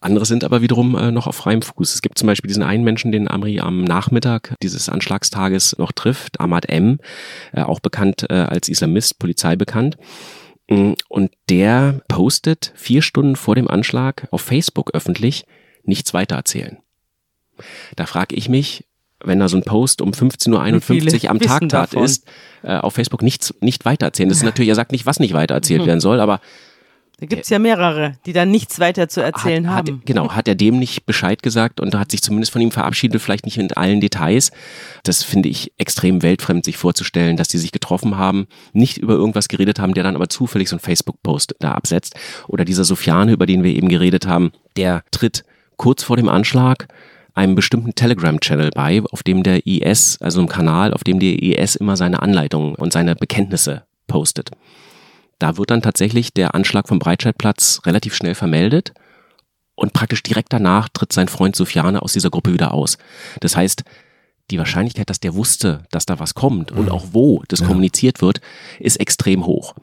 Andere sind aber wiederum äh, noch auf freiem Fuß. Es gibt zum Beispiel diesen einen Menschen, den Amri am Nachmittag dieses Anschlagstages noch trifft, Ahmad M., äh, auch bekannt äh, als Islamist, Polizei bekannt. Mm, und der postet vier Stunden vor dem Anschlag auf Facebook öffentlich nichts weiter erzählen. Da frage ich mich, wenn da so ein Post um 15.51 Uhr am Tagtat ist, äh, auf Facebook nichts nicht weitererzählen. Das ist natürlich, er sagt nicht, was nicht weitererzählt werden soll, aber da gibt es ja mehrere, die dann nichts weiter zu erzählen hat, haben. Hat, genau, hat er dem nicht Bescheid gesagt und hat sich zumindest von ihm verabschiedet, vielleicht nicht in allen Details. Das finde ich extrem weltfremd, sich vorzustellen, dass die sich getroffen haben, nicht über irgendwas geredet haben, der dann aber zufällig so einen Facebook-Post da absetzt. Oder dieser Sofiane, über den wir eben geredet haben, der tritt kurz vor dem Anschlag einem bestimmten Telegram-Channel bei, auf dem der IS, also einem Kanal, auf dem der IS immer seine Anleitungen und seine Bekenntnisse postet. Da wird dann tatsächlich der Anschlag vom Breitscheidplatz relativ schnell vermeldet und praktisch direkt danach tritt sein Freund Sofiane aus dieser Gruppe wieder aus. Das heißt, die Wahrscheinlichkeit, dass der wusste, dass da was kommt und mhm. auch wo das ja. kommuniziert wird, ist extrem hoch.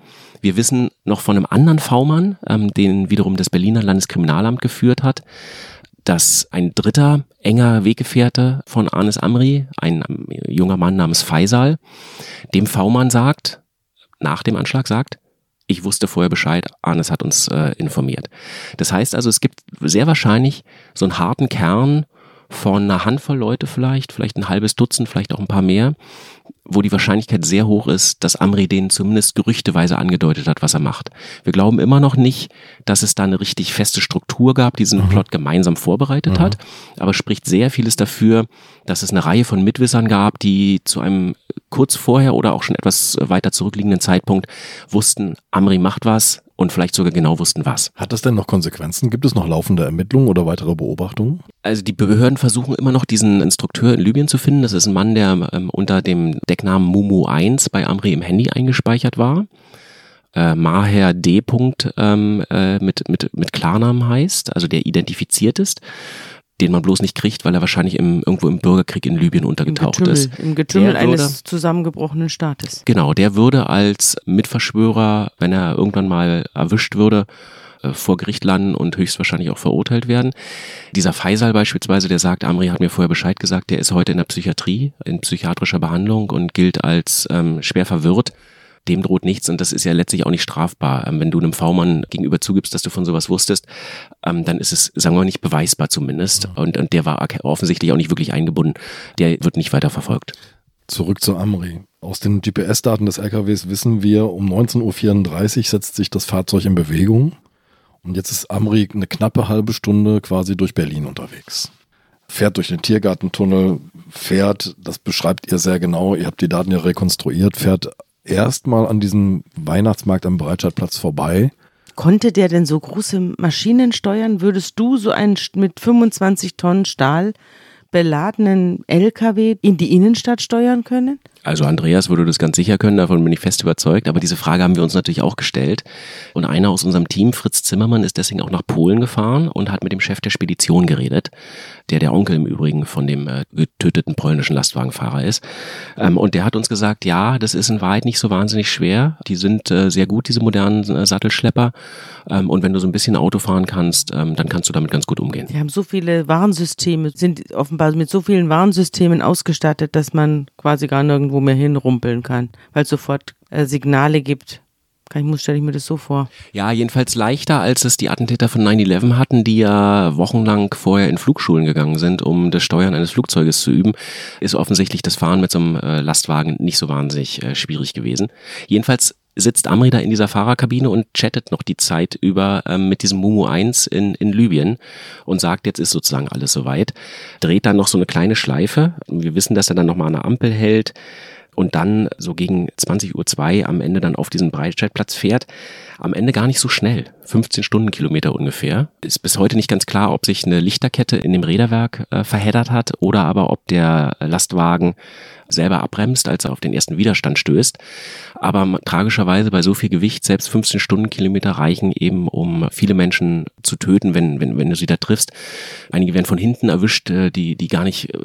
Wir wissen noch von einem anderen V-Mann, ähm, den wiederum das Berliner Landeskriminalamt geführt hat, dass ein dritter enger Weggefährte von Anis Amri, ein ähm, junger Mann namens Faisal, dem V-Mann sagt, nach dem Anschlag sagt, ich wusste vorher Bescheid, Arnes hat uns äh, informiert. Das heißt also, es gibt sehr wahrscheinlich so einen harten Kern von einer Handvoll Leute vielleicht, vielleicht ein halbes Dutzend, vielleicht auch ein paar mehr, wo die Wahrscheinlichkeit sehr hoch ist, dass Amri denen zumindest gerüchteweise angedeutet hat, was er macht. Wir glauben immer noch nicht, dass es da eine richtig feste Struktur gab, die diesen mhm. Plot gemeinsam vorbereitet mhm. hat, aber spricht sehr vieles dafür, dass es eine Reihe von Mitwissern gab, die zu einem kurz vorher oder auch schon etwas weiter zurückliegenden Zeitpunkt wussten, Amri macht was und vielleicht sogar genau wussten was. Hat das denn noch Konsequenzen? Gibt es noch laufende Ermittlungen oder weitere Beobachtungen? Also die Behörden versuchen immer noch diesen Instrukteur in Libyen zu finden. Das ist ein Mann, der ähm, unter dem Decknamen Mumu 1 bei Amri im Handy eingespeichert war. Äh, Maher D. ähm, äh, mit, mit, mit Klarnamen heißt, also der identifiziert ist. Den man bloß nicht kriegt, weil er wahrscheinlich im, irgendwo im Bürgerkrieg in Libyen untergetaucht Im Getümmel, ist. Im Getümmel Der würde- eines zusammengebrochenen Staates. Genau, der würde als Mitverschwörer, wenn er irgendwann mal erwischt würde, äh, vor Gericht landen und höchstwahrscheinlich auch verurteilt werden. Dieser Faisal beispielsweise, der sagt, Amri hat mir vorher Bescheid gesagt, der ist heute in der Psychiatrie, in psychiatrischer Behandlung und gilt als ähm, schwer verwirrt. Dem droht nichts und das ist ja letztlich auch nicht strafbar. Ähm, wenn du einem V-Mann gegenüber zugibst, dass du von sowas wusstest, ähm, dann ist es, sagen wir mal, nicht beweisbar zumindest. Und, und der war offensichtlich auch nicht wirklich eingebunden. Der wird nicht weiter verfolgt. Zurück zu Amri. Aus den GPS-Daten des LKWs wissen wir, um 19.34 Uhr setzt sich das Fahrzeug in Bewegung. Und jetzt ist Amri eine knappe halbe Stunde quasi durch Berlin unterwegs. Fährt durch den Tiergartentunnel, fährt, das beschreibt ihr sehr genau, ihr habt die Daten ja rekonstruiert, fährt erstmal an diesem Weihnachtsmarkt am Breitscheidplatz vorbei. Konnte der denn so große Maschinen steuern? Würdest du so einen mit 25 Tonnen Stahl beladenen LKW in die Innenstadt steuern können? Also Andreas würde das ganz sicher können, davon bin ich fest überzeugt. Aber diese Frage haben wir uns natürlich auch gestellt. Und einer aus unserem Team, Fritz Zimmermann, ist deswegen auch nach Polen gefahren und hat mit dem Chef der Spedition geredet, der der Onkel im Übrigen von dem äh, getöteten polnischen Lastwagenfahrer ist. Ähm, und der hat uns gesagt, ja, das ist in Wahrheit nicht so wahnsinnig schwer. Die sind äh, sehr gut, diese modernen äh, Sattelschlepper. Ähm, und wenn du so ein bisschen Auto fahren kannst, ähm, dann kannst du damit ganz gut umgehen. Die haben so viele Warnsysteme, sind offenbar mit so vielen Warnsystemen ausgestattet, dass man quasi gar nirgendwo mehr hinrumpeln kann, weil es sofort äh, Signale gibt. Ich, muss, stelle ich mir das so vor. Ja, jedenfalls leichter, als es die Attentäter von 9-11 hatten, die ja wochenlang vorher in Flugschulen gegangen sind, um das Steuern eines Flugzeuges zu üben, ist offensichtlich das Fahren mit so einem äh, Lastwagen nicht so wahnsinnig äh, schwierig gewesen. Jedenfalls sitzt Amri da in dieser Fahrerkabine und chattet noch die Zeit über ähm, mit diesem Mumu 1 in, in Libyen und sagt, jetzt ist sozusagen alles soweit. Dreht dann noch so eine kleine Schleife. Wir wissen, dass er dann nochmal der Ampel hält und dann so gegen 20.02 Uhr am Ende dann auf diesen Breitscheidplatz fährt. Am Ende gar nicht so schnell. 15 Stundenkilometer ungefähr. Ist bis heute nicht ganz klar, ob sich eine Lichterkette in dem Räderwerk äh, verheddert hat oder aber ob der Lastwagen selber abbremst, als er auf den ersten Widerstand stößt. Aber tragischerweise bei so viel Gewicht, selbst 15 Stundenkilometer reichen eben, um viele Menschen zu töten, wenn, wenn, wenn du sie da triffst. Einige werden von hinten erwischt, äh, die, die gar nicht äh,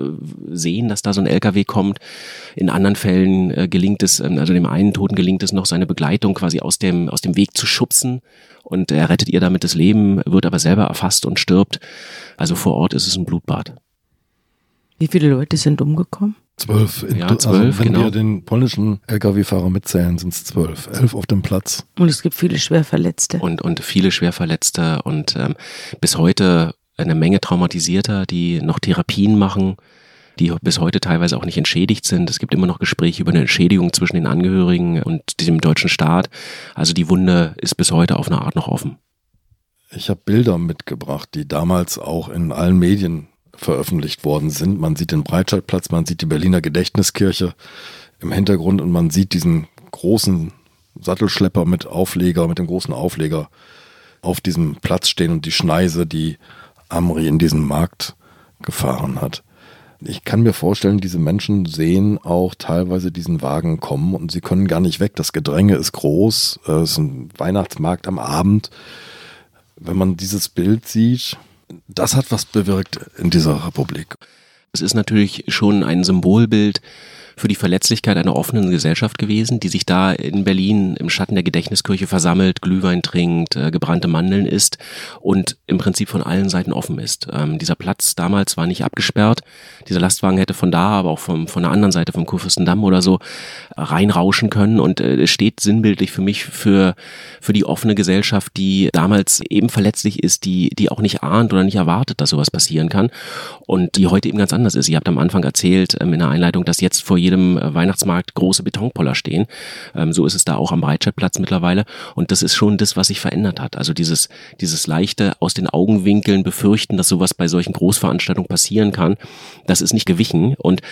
sehen, dass da so ein LKW kommt. In anderen Fällen äh, gelingt es, ähm, also dem einen Toten gelingt es noch, seine Begleitung quasi aus dem, aus dem Weg zu schubsen. Und er rettet ihr damit das Leben, wird aber selber erfasst und stirbt. Also vor Ort ist es ein Blutbad. Wie viele Leute sind umgekommen? Zwölf. In- Ja, zwölf, also wenn genau. wir den polnischen Lkw-Fahrer mitzählen, sind es zwölf. Elf auf dem Platz. Und es gibt viele Schwerverletzte. und, und viele Schwerverletzte und ähm, bis heute eine Menge Traumatisierter, die noch Therapien machen, die bis heute teilweise auch nicht entschädigt sind. Es gibt immer noch Gespräche über eine Entschädigung zwischen den Angehörigen und dem deutschen Staat. Also die Wunde ist bis heute auf eine Art noch offen. Ich habe Bilder mitgebracht, die damals auch in allen Medien veröffentlicht worden sind. Man sieht den Breitscheidplatz, man sieht die Berliner Gedächtniskirche im Hintergrund und man sieht diesen großen Sattelschlepper mit Aufleger, mit dem großen Aufleger auf diesem Platz stehen und die Schneise, die Amri in diesen Markt gefahren hat. Ich kann mir vorstellen, diese Menschen sehen auch teilweise diesen Wagen kommen und sie können gar nicht weg. Das Gedränge ist groß, äh, es ist ein Weihnachtsmarkt am Abend wenn man dieses Bild sieht, das hat was bewirkt in dieser Republik. Es ist natürlich schon ein Symbolbild für die Verletzlichkeit einer offenen Gesellschaft gewesen, die sich da in Berlin im Schatten der Gedächtniskirche versammelt, Glühwein trinkt, äh, gebrannte Mandeln isst und im Prinzip von allen Seiten offen ist. Ähm, dieser Platz damals war nicht abgesperrt. Dieser Lastwagen hätte von da, aber auch vom, von der anderen Seite vom Kurfürstendamm oder so reinrauschen können und äh, steht sinnbildlich für mich für, für die offene Gesellschaft, die damals eben verletzlich ist, die, die auch nicht ahnt oder nicht erwartet, dass sowas passieren kann und die heute eben ganz anders ist. Ihr habt am Anfang erzählt ähm, in der Einleitung, dass jetzt vor jedem äh, Weihnachtsmarkt große Betonpoller stehen. Ähm, so ist es da auch am Breitscheidplatz mittlerweile und das ist schon das, was sich verändert hat. Also dieses, dieses leichte aus den Augenwinkeln befürchten, dass sowas bei solchen Großveranstaltungen passieren kann, das ist nicht gewichen und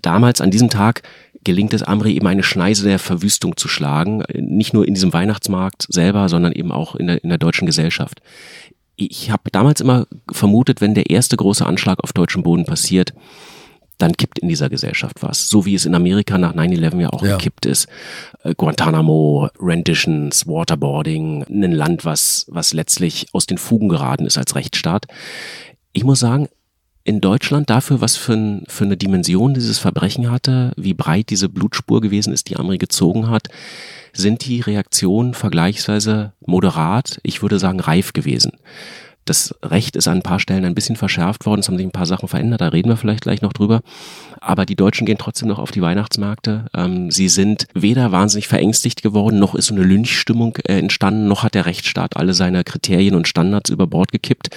damals an diesem Tag gelingt es Amri eben eine Schneise der Verwüstung zu schlagen, nicht nur in diesem Weihnachtsmarkt selber, sondern eben auch in der, in der deutschen Gesellschaft. Ich habe damals immer vermutet, wenn der erste große Anschlag auf deutschem Boden passiert, dann kippt in dieser Gesellschaft was. So wie es in Amerika nach 9-11 ja auch Ja. gekippt ist. Äh, Guantanamo, Renditions, Waterboarding, ein Land, was, was letztlich aus den Fugen geraten ist als Rechtsstaat. Ich muss sagen, in Deutschland dafür, was für, ein, für eine Dimension dieses Verbrechen hatte, wie breit diese Blutspur gewesen ist, die Amri gezogen hat, sind die Reaktionen vergleichsweise moderat, ich würde sagen reif gewesen. Das Recht ist an ein paar Stellen ein bisschen verschärft worden, es haben sich ein paar Sachen verändert, da reden wir vielleicht gleich noch drüber. Aber die Deutschen gehen trotzdem noch auf die Weihnachtsmärkte. Ähm, sie sind weder wahnsinnig verängstigt geworden, noch ist so eine Lynchstimmung äh, entstanden, noch hat der Rechtsstaat alle seine Kriterien und Standards über Bord gekippt.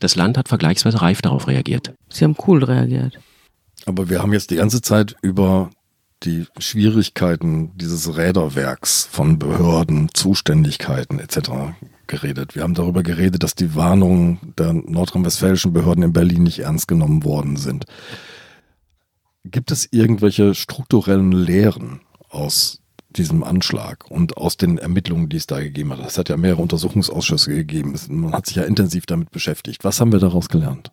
Das Land hat vergleichsweise reif darauf reagiert. Sie haben cool reagiert. Aber wir haben jetzt die ganze Zeit über die Schwierigkeiten dieses Räderwerks von Behörden, Zuständigkeiten etc. geredet. Wir haben darüber geredet, dass die Warnungen der nordrhein-westfälischen Behörden in Berlin nicht ernst genommen worden sind. Gibt es irgendwelche strukturellen Lehren aus diesem Anschlag und aus den Ermittlungen, die es da gegeben hat? Es hat ja mehrere Untersuchungsausschüsse gegeben. Man hat sich ja intensiv damit beschäftigt. Was haben wir daraus gelernt?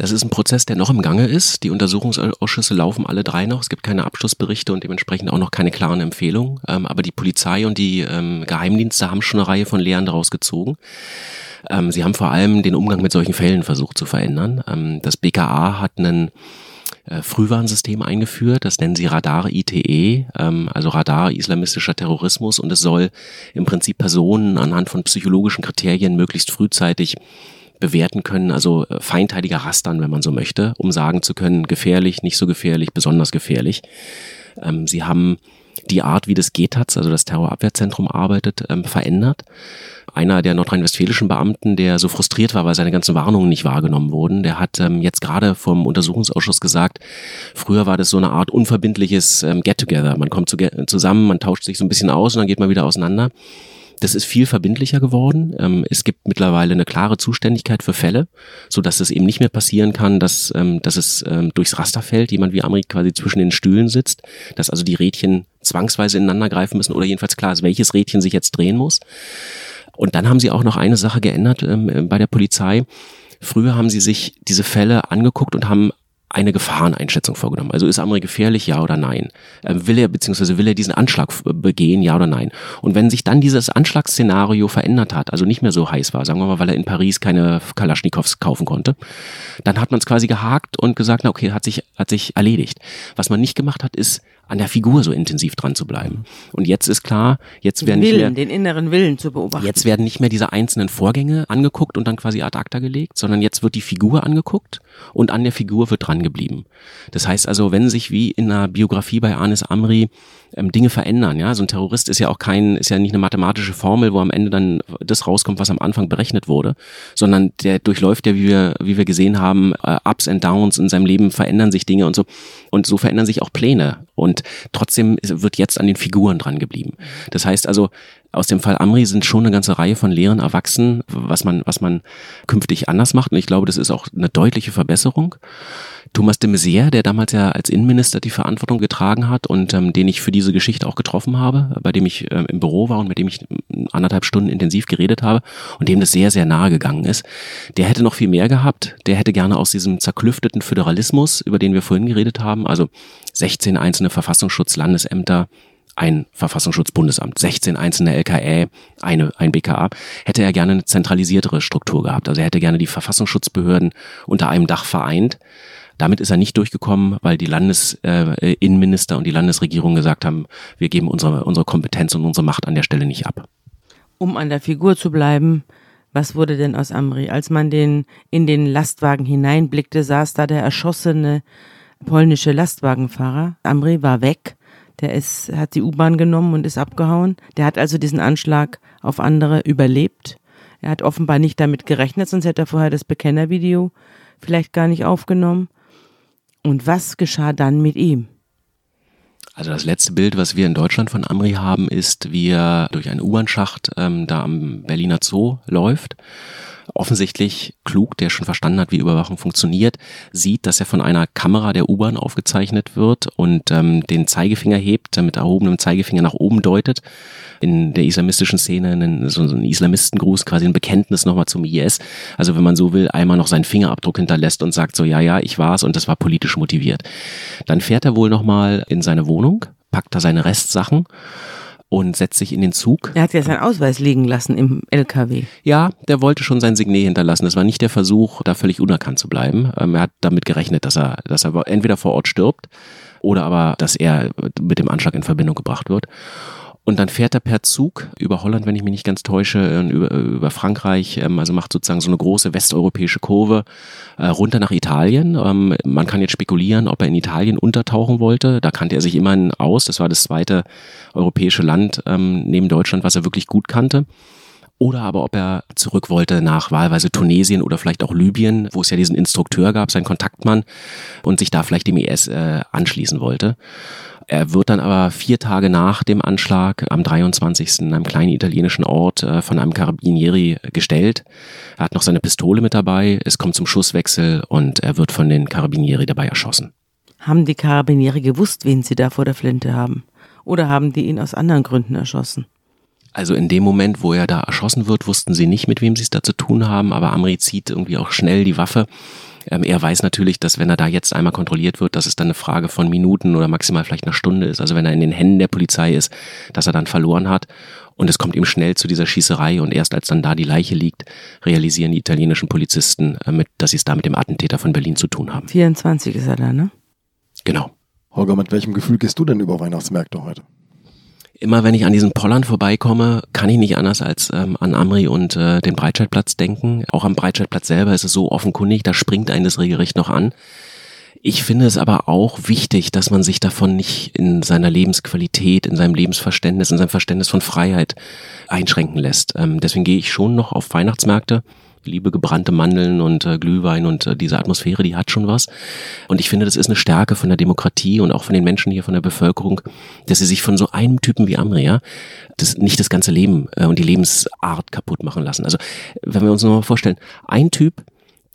Das ist ein Prozess, der noch im Gange ist. Die Untersuchungsausschüsse laufen alle drei noch. Es gibt keine Abschlussberichte und dementsprechend auch noch keine klaren Empfehlungen. Ähm, aber die Polizei und die ähm, Geheimdienste haben schon eine Reihe von Lehren daraus gezogen. Ähm, sie haben vor allem den Umgang mit solchen Fällen versucht zu verändern. Ähm, das BKA hat einen äh, Frühwarnsystem eingeführt, das nennen sie Radar ITE, ähm, also Radar islamistischer Terrorismus und es soll im Prinzip Personen anhand von psychologischen Kriterien möglichst frühzeitig bewerten können, also äh, feinteiliger rastern, wenn man so möchte, um sagen zu können, gefährlich, nicht so gefährlich, besonders gefährlich. Ähm, sie haben die Art, wie das GETAZ, also das Terrorabwehrzentrum arbeitet, ähm, verändert. Einer der nordrhein-westfälischen Beamten, der so frustriert war, weil seine ganzen Warnungen nicht wahrgenommen wurden, der hat ähm, jetzt gerade vom Untersuchungsausschuss gesagt, früher war das so eine Art unverbindliches ähm, Get-Together. Man kommt zu, zusammen, man tauscht sich so ein bisschen aus und dann geht man wieder auseinander. Das ist viel verbindlicher geworden. Ähm, es gibt mittlerweile eine klare Zuständigkeit für Fälle, so dass es eben nicht mehr passieren kann, dass, ähm, dass es ähm, durchs Raster fällt, jemand wie Amerik quasi zwischen den Stühlen sitzt, dass also die Rädchen zwangsweise ineinander greifen müssen oder jedenfalls klar ist, welches Rädchen sich jetzt drehen muss. Und dann haben sie auch noch eine Sache geändert ähm, bei der Polizei. Früher haben sie sich diese Fälle angeguckt und haben eine Gefahreneinschätzung vorgenommen. Also ist Amri gefährlich, ja oder nein? Ähm, will er beziehungsweise will er diesen Anschlag begehen, ja oder nein? Und wenn sich dann dieses Anschlagsszenario verändert hat, also nicht mehr so heiß war, sagen wir mal, weil er in Paris keine Kalaschnikows kaufen konnte, dann hat man es quasi gehakt und gesagt, na okay, hat sich hat sich erledigt. Was man nicht gemacht hat, ist an der Figur so intensiv dran zu bleiben. Und jetzt ist klar, jetzt werden Willen, nicht mehr, den inneren Willen zu beobachten. Jetzt werden nicht mehr diese einzelnen Vorgänge angeguckt und dann quasi ad acta gelegt, sondern jetzt wird die Figur angeguckt und an der Figur wird dran geblieben. Das heißt also, wenn sich wie in einer Biografie bei Anis Amri ähm, Dinge verändern, ja, so ein Terrorist ist ja auch kein, ist ja nicht eine mathematische Formel, wo am Ende dann das rauskommt, was am Anfang berechnet wurde, sondern der durchläuft ja, wie wir, wie wir gesehen haben, äh, Ups and Downs in seinem Leben verändern sich Dinge und so. Und so verändern sich auch Pläne. Und trotzdem wird jetzt an den Figuren dran geblieben. Das heißt also, aus dem Fall Amri sind schon eine ganze Reihe von Lehren erwachsen, was man, was man künftig anders macht. Und ich glaube, das ist auch eine deutliche Verbesserung. Thomas de Maizière, der damals ja als Innenminister die Verantwortung getragen hat und ähm, den ich für diese Geschichte auch getroffen habe, bei dem ich ähm, im Büro war und mit dem ich anderthalb Stunden intensiv geredet habe und dem das sehr, sehr nahe gegangen ist, der hätte noch viel mehr gehabt. Der hätte gerne aus diesem zerklüfteten Föderalismus, über den wir vorhin geredet haben, also 16 einzelne Verfassungsschutz-Landesämter, ein Verfassungsschutzbundesamt, 16 einzelne LKE, eine, ein BKA, hätte er gerne eine zentralisiertere Struktur gehabt. Also er hätte gerne die Verfassungsschutzbehörden unter einem Dach vereint. Damit ist er nicht durchgekommen, weil die Landesinnenminister äh, und die Landesregierung gesagt haben, wir geben unsere, unsere Kompetenz und unsere Macht an der Stelle nicht ab. Um an der Figur zu bleiben, was wurde denn aus Amri? Als man den in den Lastwagen hineinblickte, saß da der erschossene polnische Lastwagenfahrer. Amri war weg. Der ist, hat die U-Bahn genommen und ist abgehauen. Der hat also diesen Anschlag auf andere überlebt. Er hat offenbar nicht damit gerechnet, sonst hätte er vorher das Bekennervideo vielleicht gar nicht aufgenommen. Und was geschah dann mit ihm? Also das letzte Bild, was wir in Deutschland von Amri haben, ist, wie er durch einen U-Bahn-Schacht ähm, da am Berliner Zoo läuft offensichtlich klug, der schon verstanden hat, wie Überwachung funktioniert, sieht, dass er von einer Kamera der U-Bahn aufgezeichnet wird und ähm, den Zeigefinger hebt, mit erhobenem Zeigefinger nach oben deutet. In der islamistischen Szene einen, so ein Islamistengruß, quasi ein Bekenntnis nochmal zum IS. Also wenn man so will, einmal noch seinen Fingerabdruck hinterlässt und sagt so, ja, ja, ich war's und das war politisch motiviert. Dann fährt er wohl nochmal in seine Wohnung, packt da seine Restsachen und setzt sich in den Zug. Er hat ja seinen Ausweis liegen lassen im LKW. Ja, der wollte schon sein Signet hinterlassen. Das war nicht der Versuch, da völlig unerkannt zu bleiben. Ähm, er hat damit gerechnet, dass er, dass er entweder vor Ort stirbt oder aber, dass er mit dem Anschlag in Verbindung gebracht wird. Und dann fährt er per Zug über Holland, wenn ich mich nicht ganz täusche, über, über Frankreich, ähm, also macht sozusagen so eine große westeuropäische Kurve äh, runter nach Italien. Ähm, man kann jetzt spekulieren, ob er in Italien untertauchen wollte. Da kannte er sich immerhin aus. Das war das zweite europäische Land ähm, neben Deutschland, was er wirklich gut kannte oder aber ob er zurück wollte nach wahlweise Tunesien oder vielleicht auch Libyen, wo es ja diesen Instrukteur gab, seinen Kontaktmann und sich da vielleicht dem IS äh, anschließen wollte. Er wird dann aber vier Tage nach dem Anschlag am 23. in einem kleinen italienischen Ort äh, von einem Carabinieri gestellt. Er hat noch seine Pistole mit dabei, es kommt zum Schusswechsel und er wird von den Carabinieri dabei erschossen. Haben die Carabinieri gewusst, wen sie da vor der Flinte haben? Oder haben die ihn aus anderen Gründen erschossen? Also in dem Moment, wo er da erschossen wird, wussten sie nicht, mit wem sie es da zu tun haben, aber Amri zieht irgendwie auch schnell die Waffe ähm, er weiß natürlich, dass wenn er da jetzt einmal kontrolliert wird, dass es dann eine Frage von Minuten oder maximal vielleicht einer Stunde ist. Also wenn er in den Händen der Polizei ist, dass er dann verloren hat. Und es kommt ihm schnell zu dieser Schießerei und erst als dann da die Leiche liegt, realisieren die italienischen Polizisten, äh, mit, dass sie es da mit dem Attentäter von Berlin zu tun haben. 24 ist er da, ne? Genau. Holger, mit welchem Gefühl gehst du denn über Weihnachtsmärkte heute? Immer wenn ich an diesen Pollern vorbeikomme, kann ich nicht anders als ähm, an Amri und äh, den Breitscheidplatz denken. Auch am Breitscheidplatz selber ist es so offenkundig, da springt ein das regelrecht noch an. Ich finde es aber auch wichtig, dass man sich davon nicht in seiner Lebensqualität, in seinem Lebensverständnis, in seinem Verständnis von Freiheit einschränken lässt. Ähm, deswegen gehe ich schon noch auf Weihnachtsmärkte liebe gebrannte Mandeln und äh, Glühwein und äh, diese Atmosphäre, die hat schon was. Und ich finde, das ist eine Stärke von der Demokratie und auch von den Menschen hier, von der Bevölkerung, dass sie sich von so einem Typen wie Amria das, nicht das ganze Leben äh, und die Lebensart kaputt machen lassen. Also wenn wir uns nur mal vorstellen, ein Typ,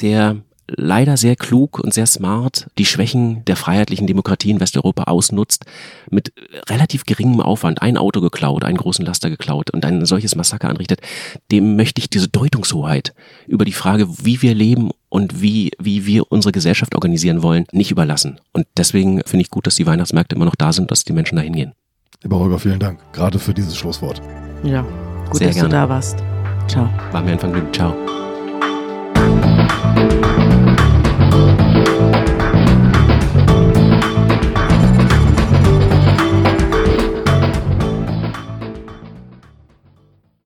der leider sehr klug und sehr smart die Schwächen der freiheitlichen Demokratie in Westeuropa ausnutzt, mit relativ geringem Aufwand ein Auto geklaut, einen großen Laster geklaut und ein solches Massaker anrichtet, dem möchte ich diese Deutungshoheit über die Frage, wie wir leben und wie, wie wir unsere Gesellschaft organisieren wollen, nicht überlassen. Und deswegen finde ich gut, dass die Weihnachtsmärkte immer noch da sind, dass die Menschen dahin gehen. Lieber Holger, vielen Dank, gerade für dieses Schlusswort. Ja, gut, Sehr dass gerne. du da warst. Ciao. War mir ein Vergnügen. Ciao.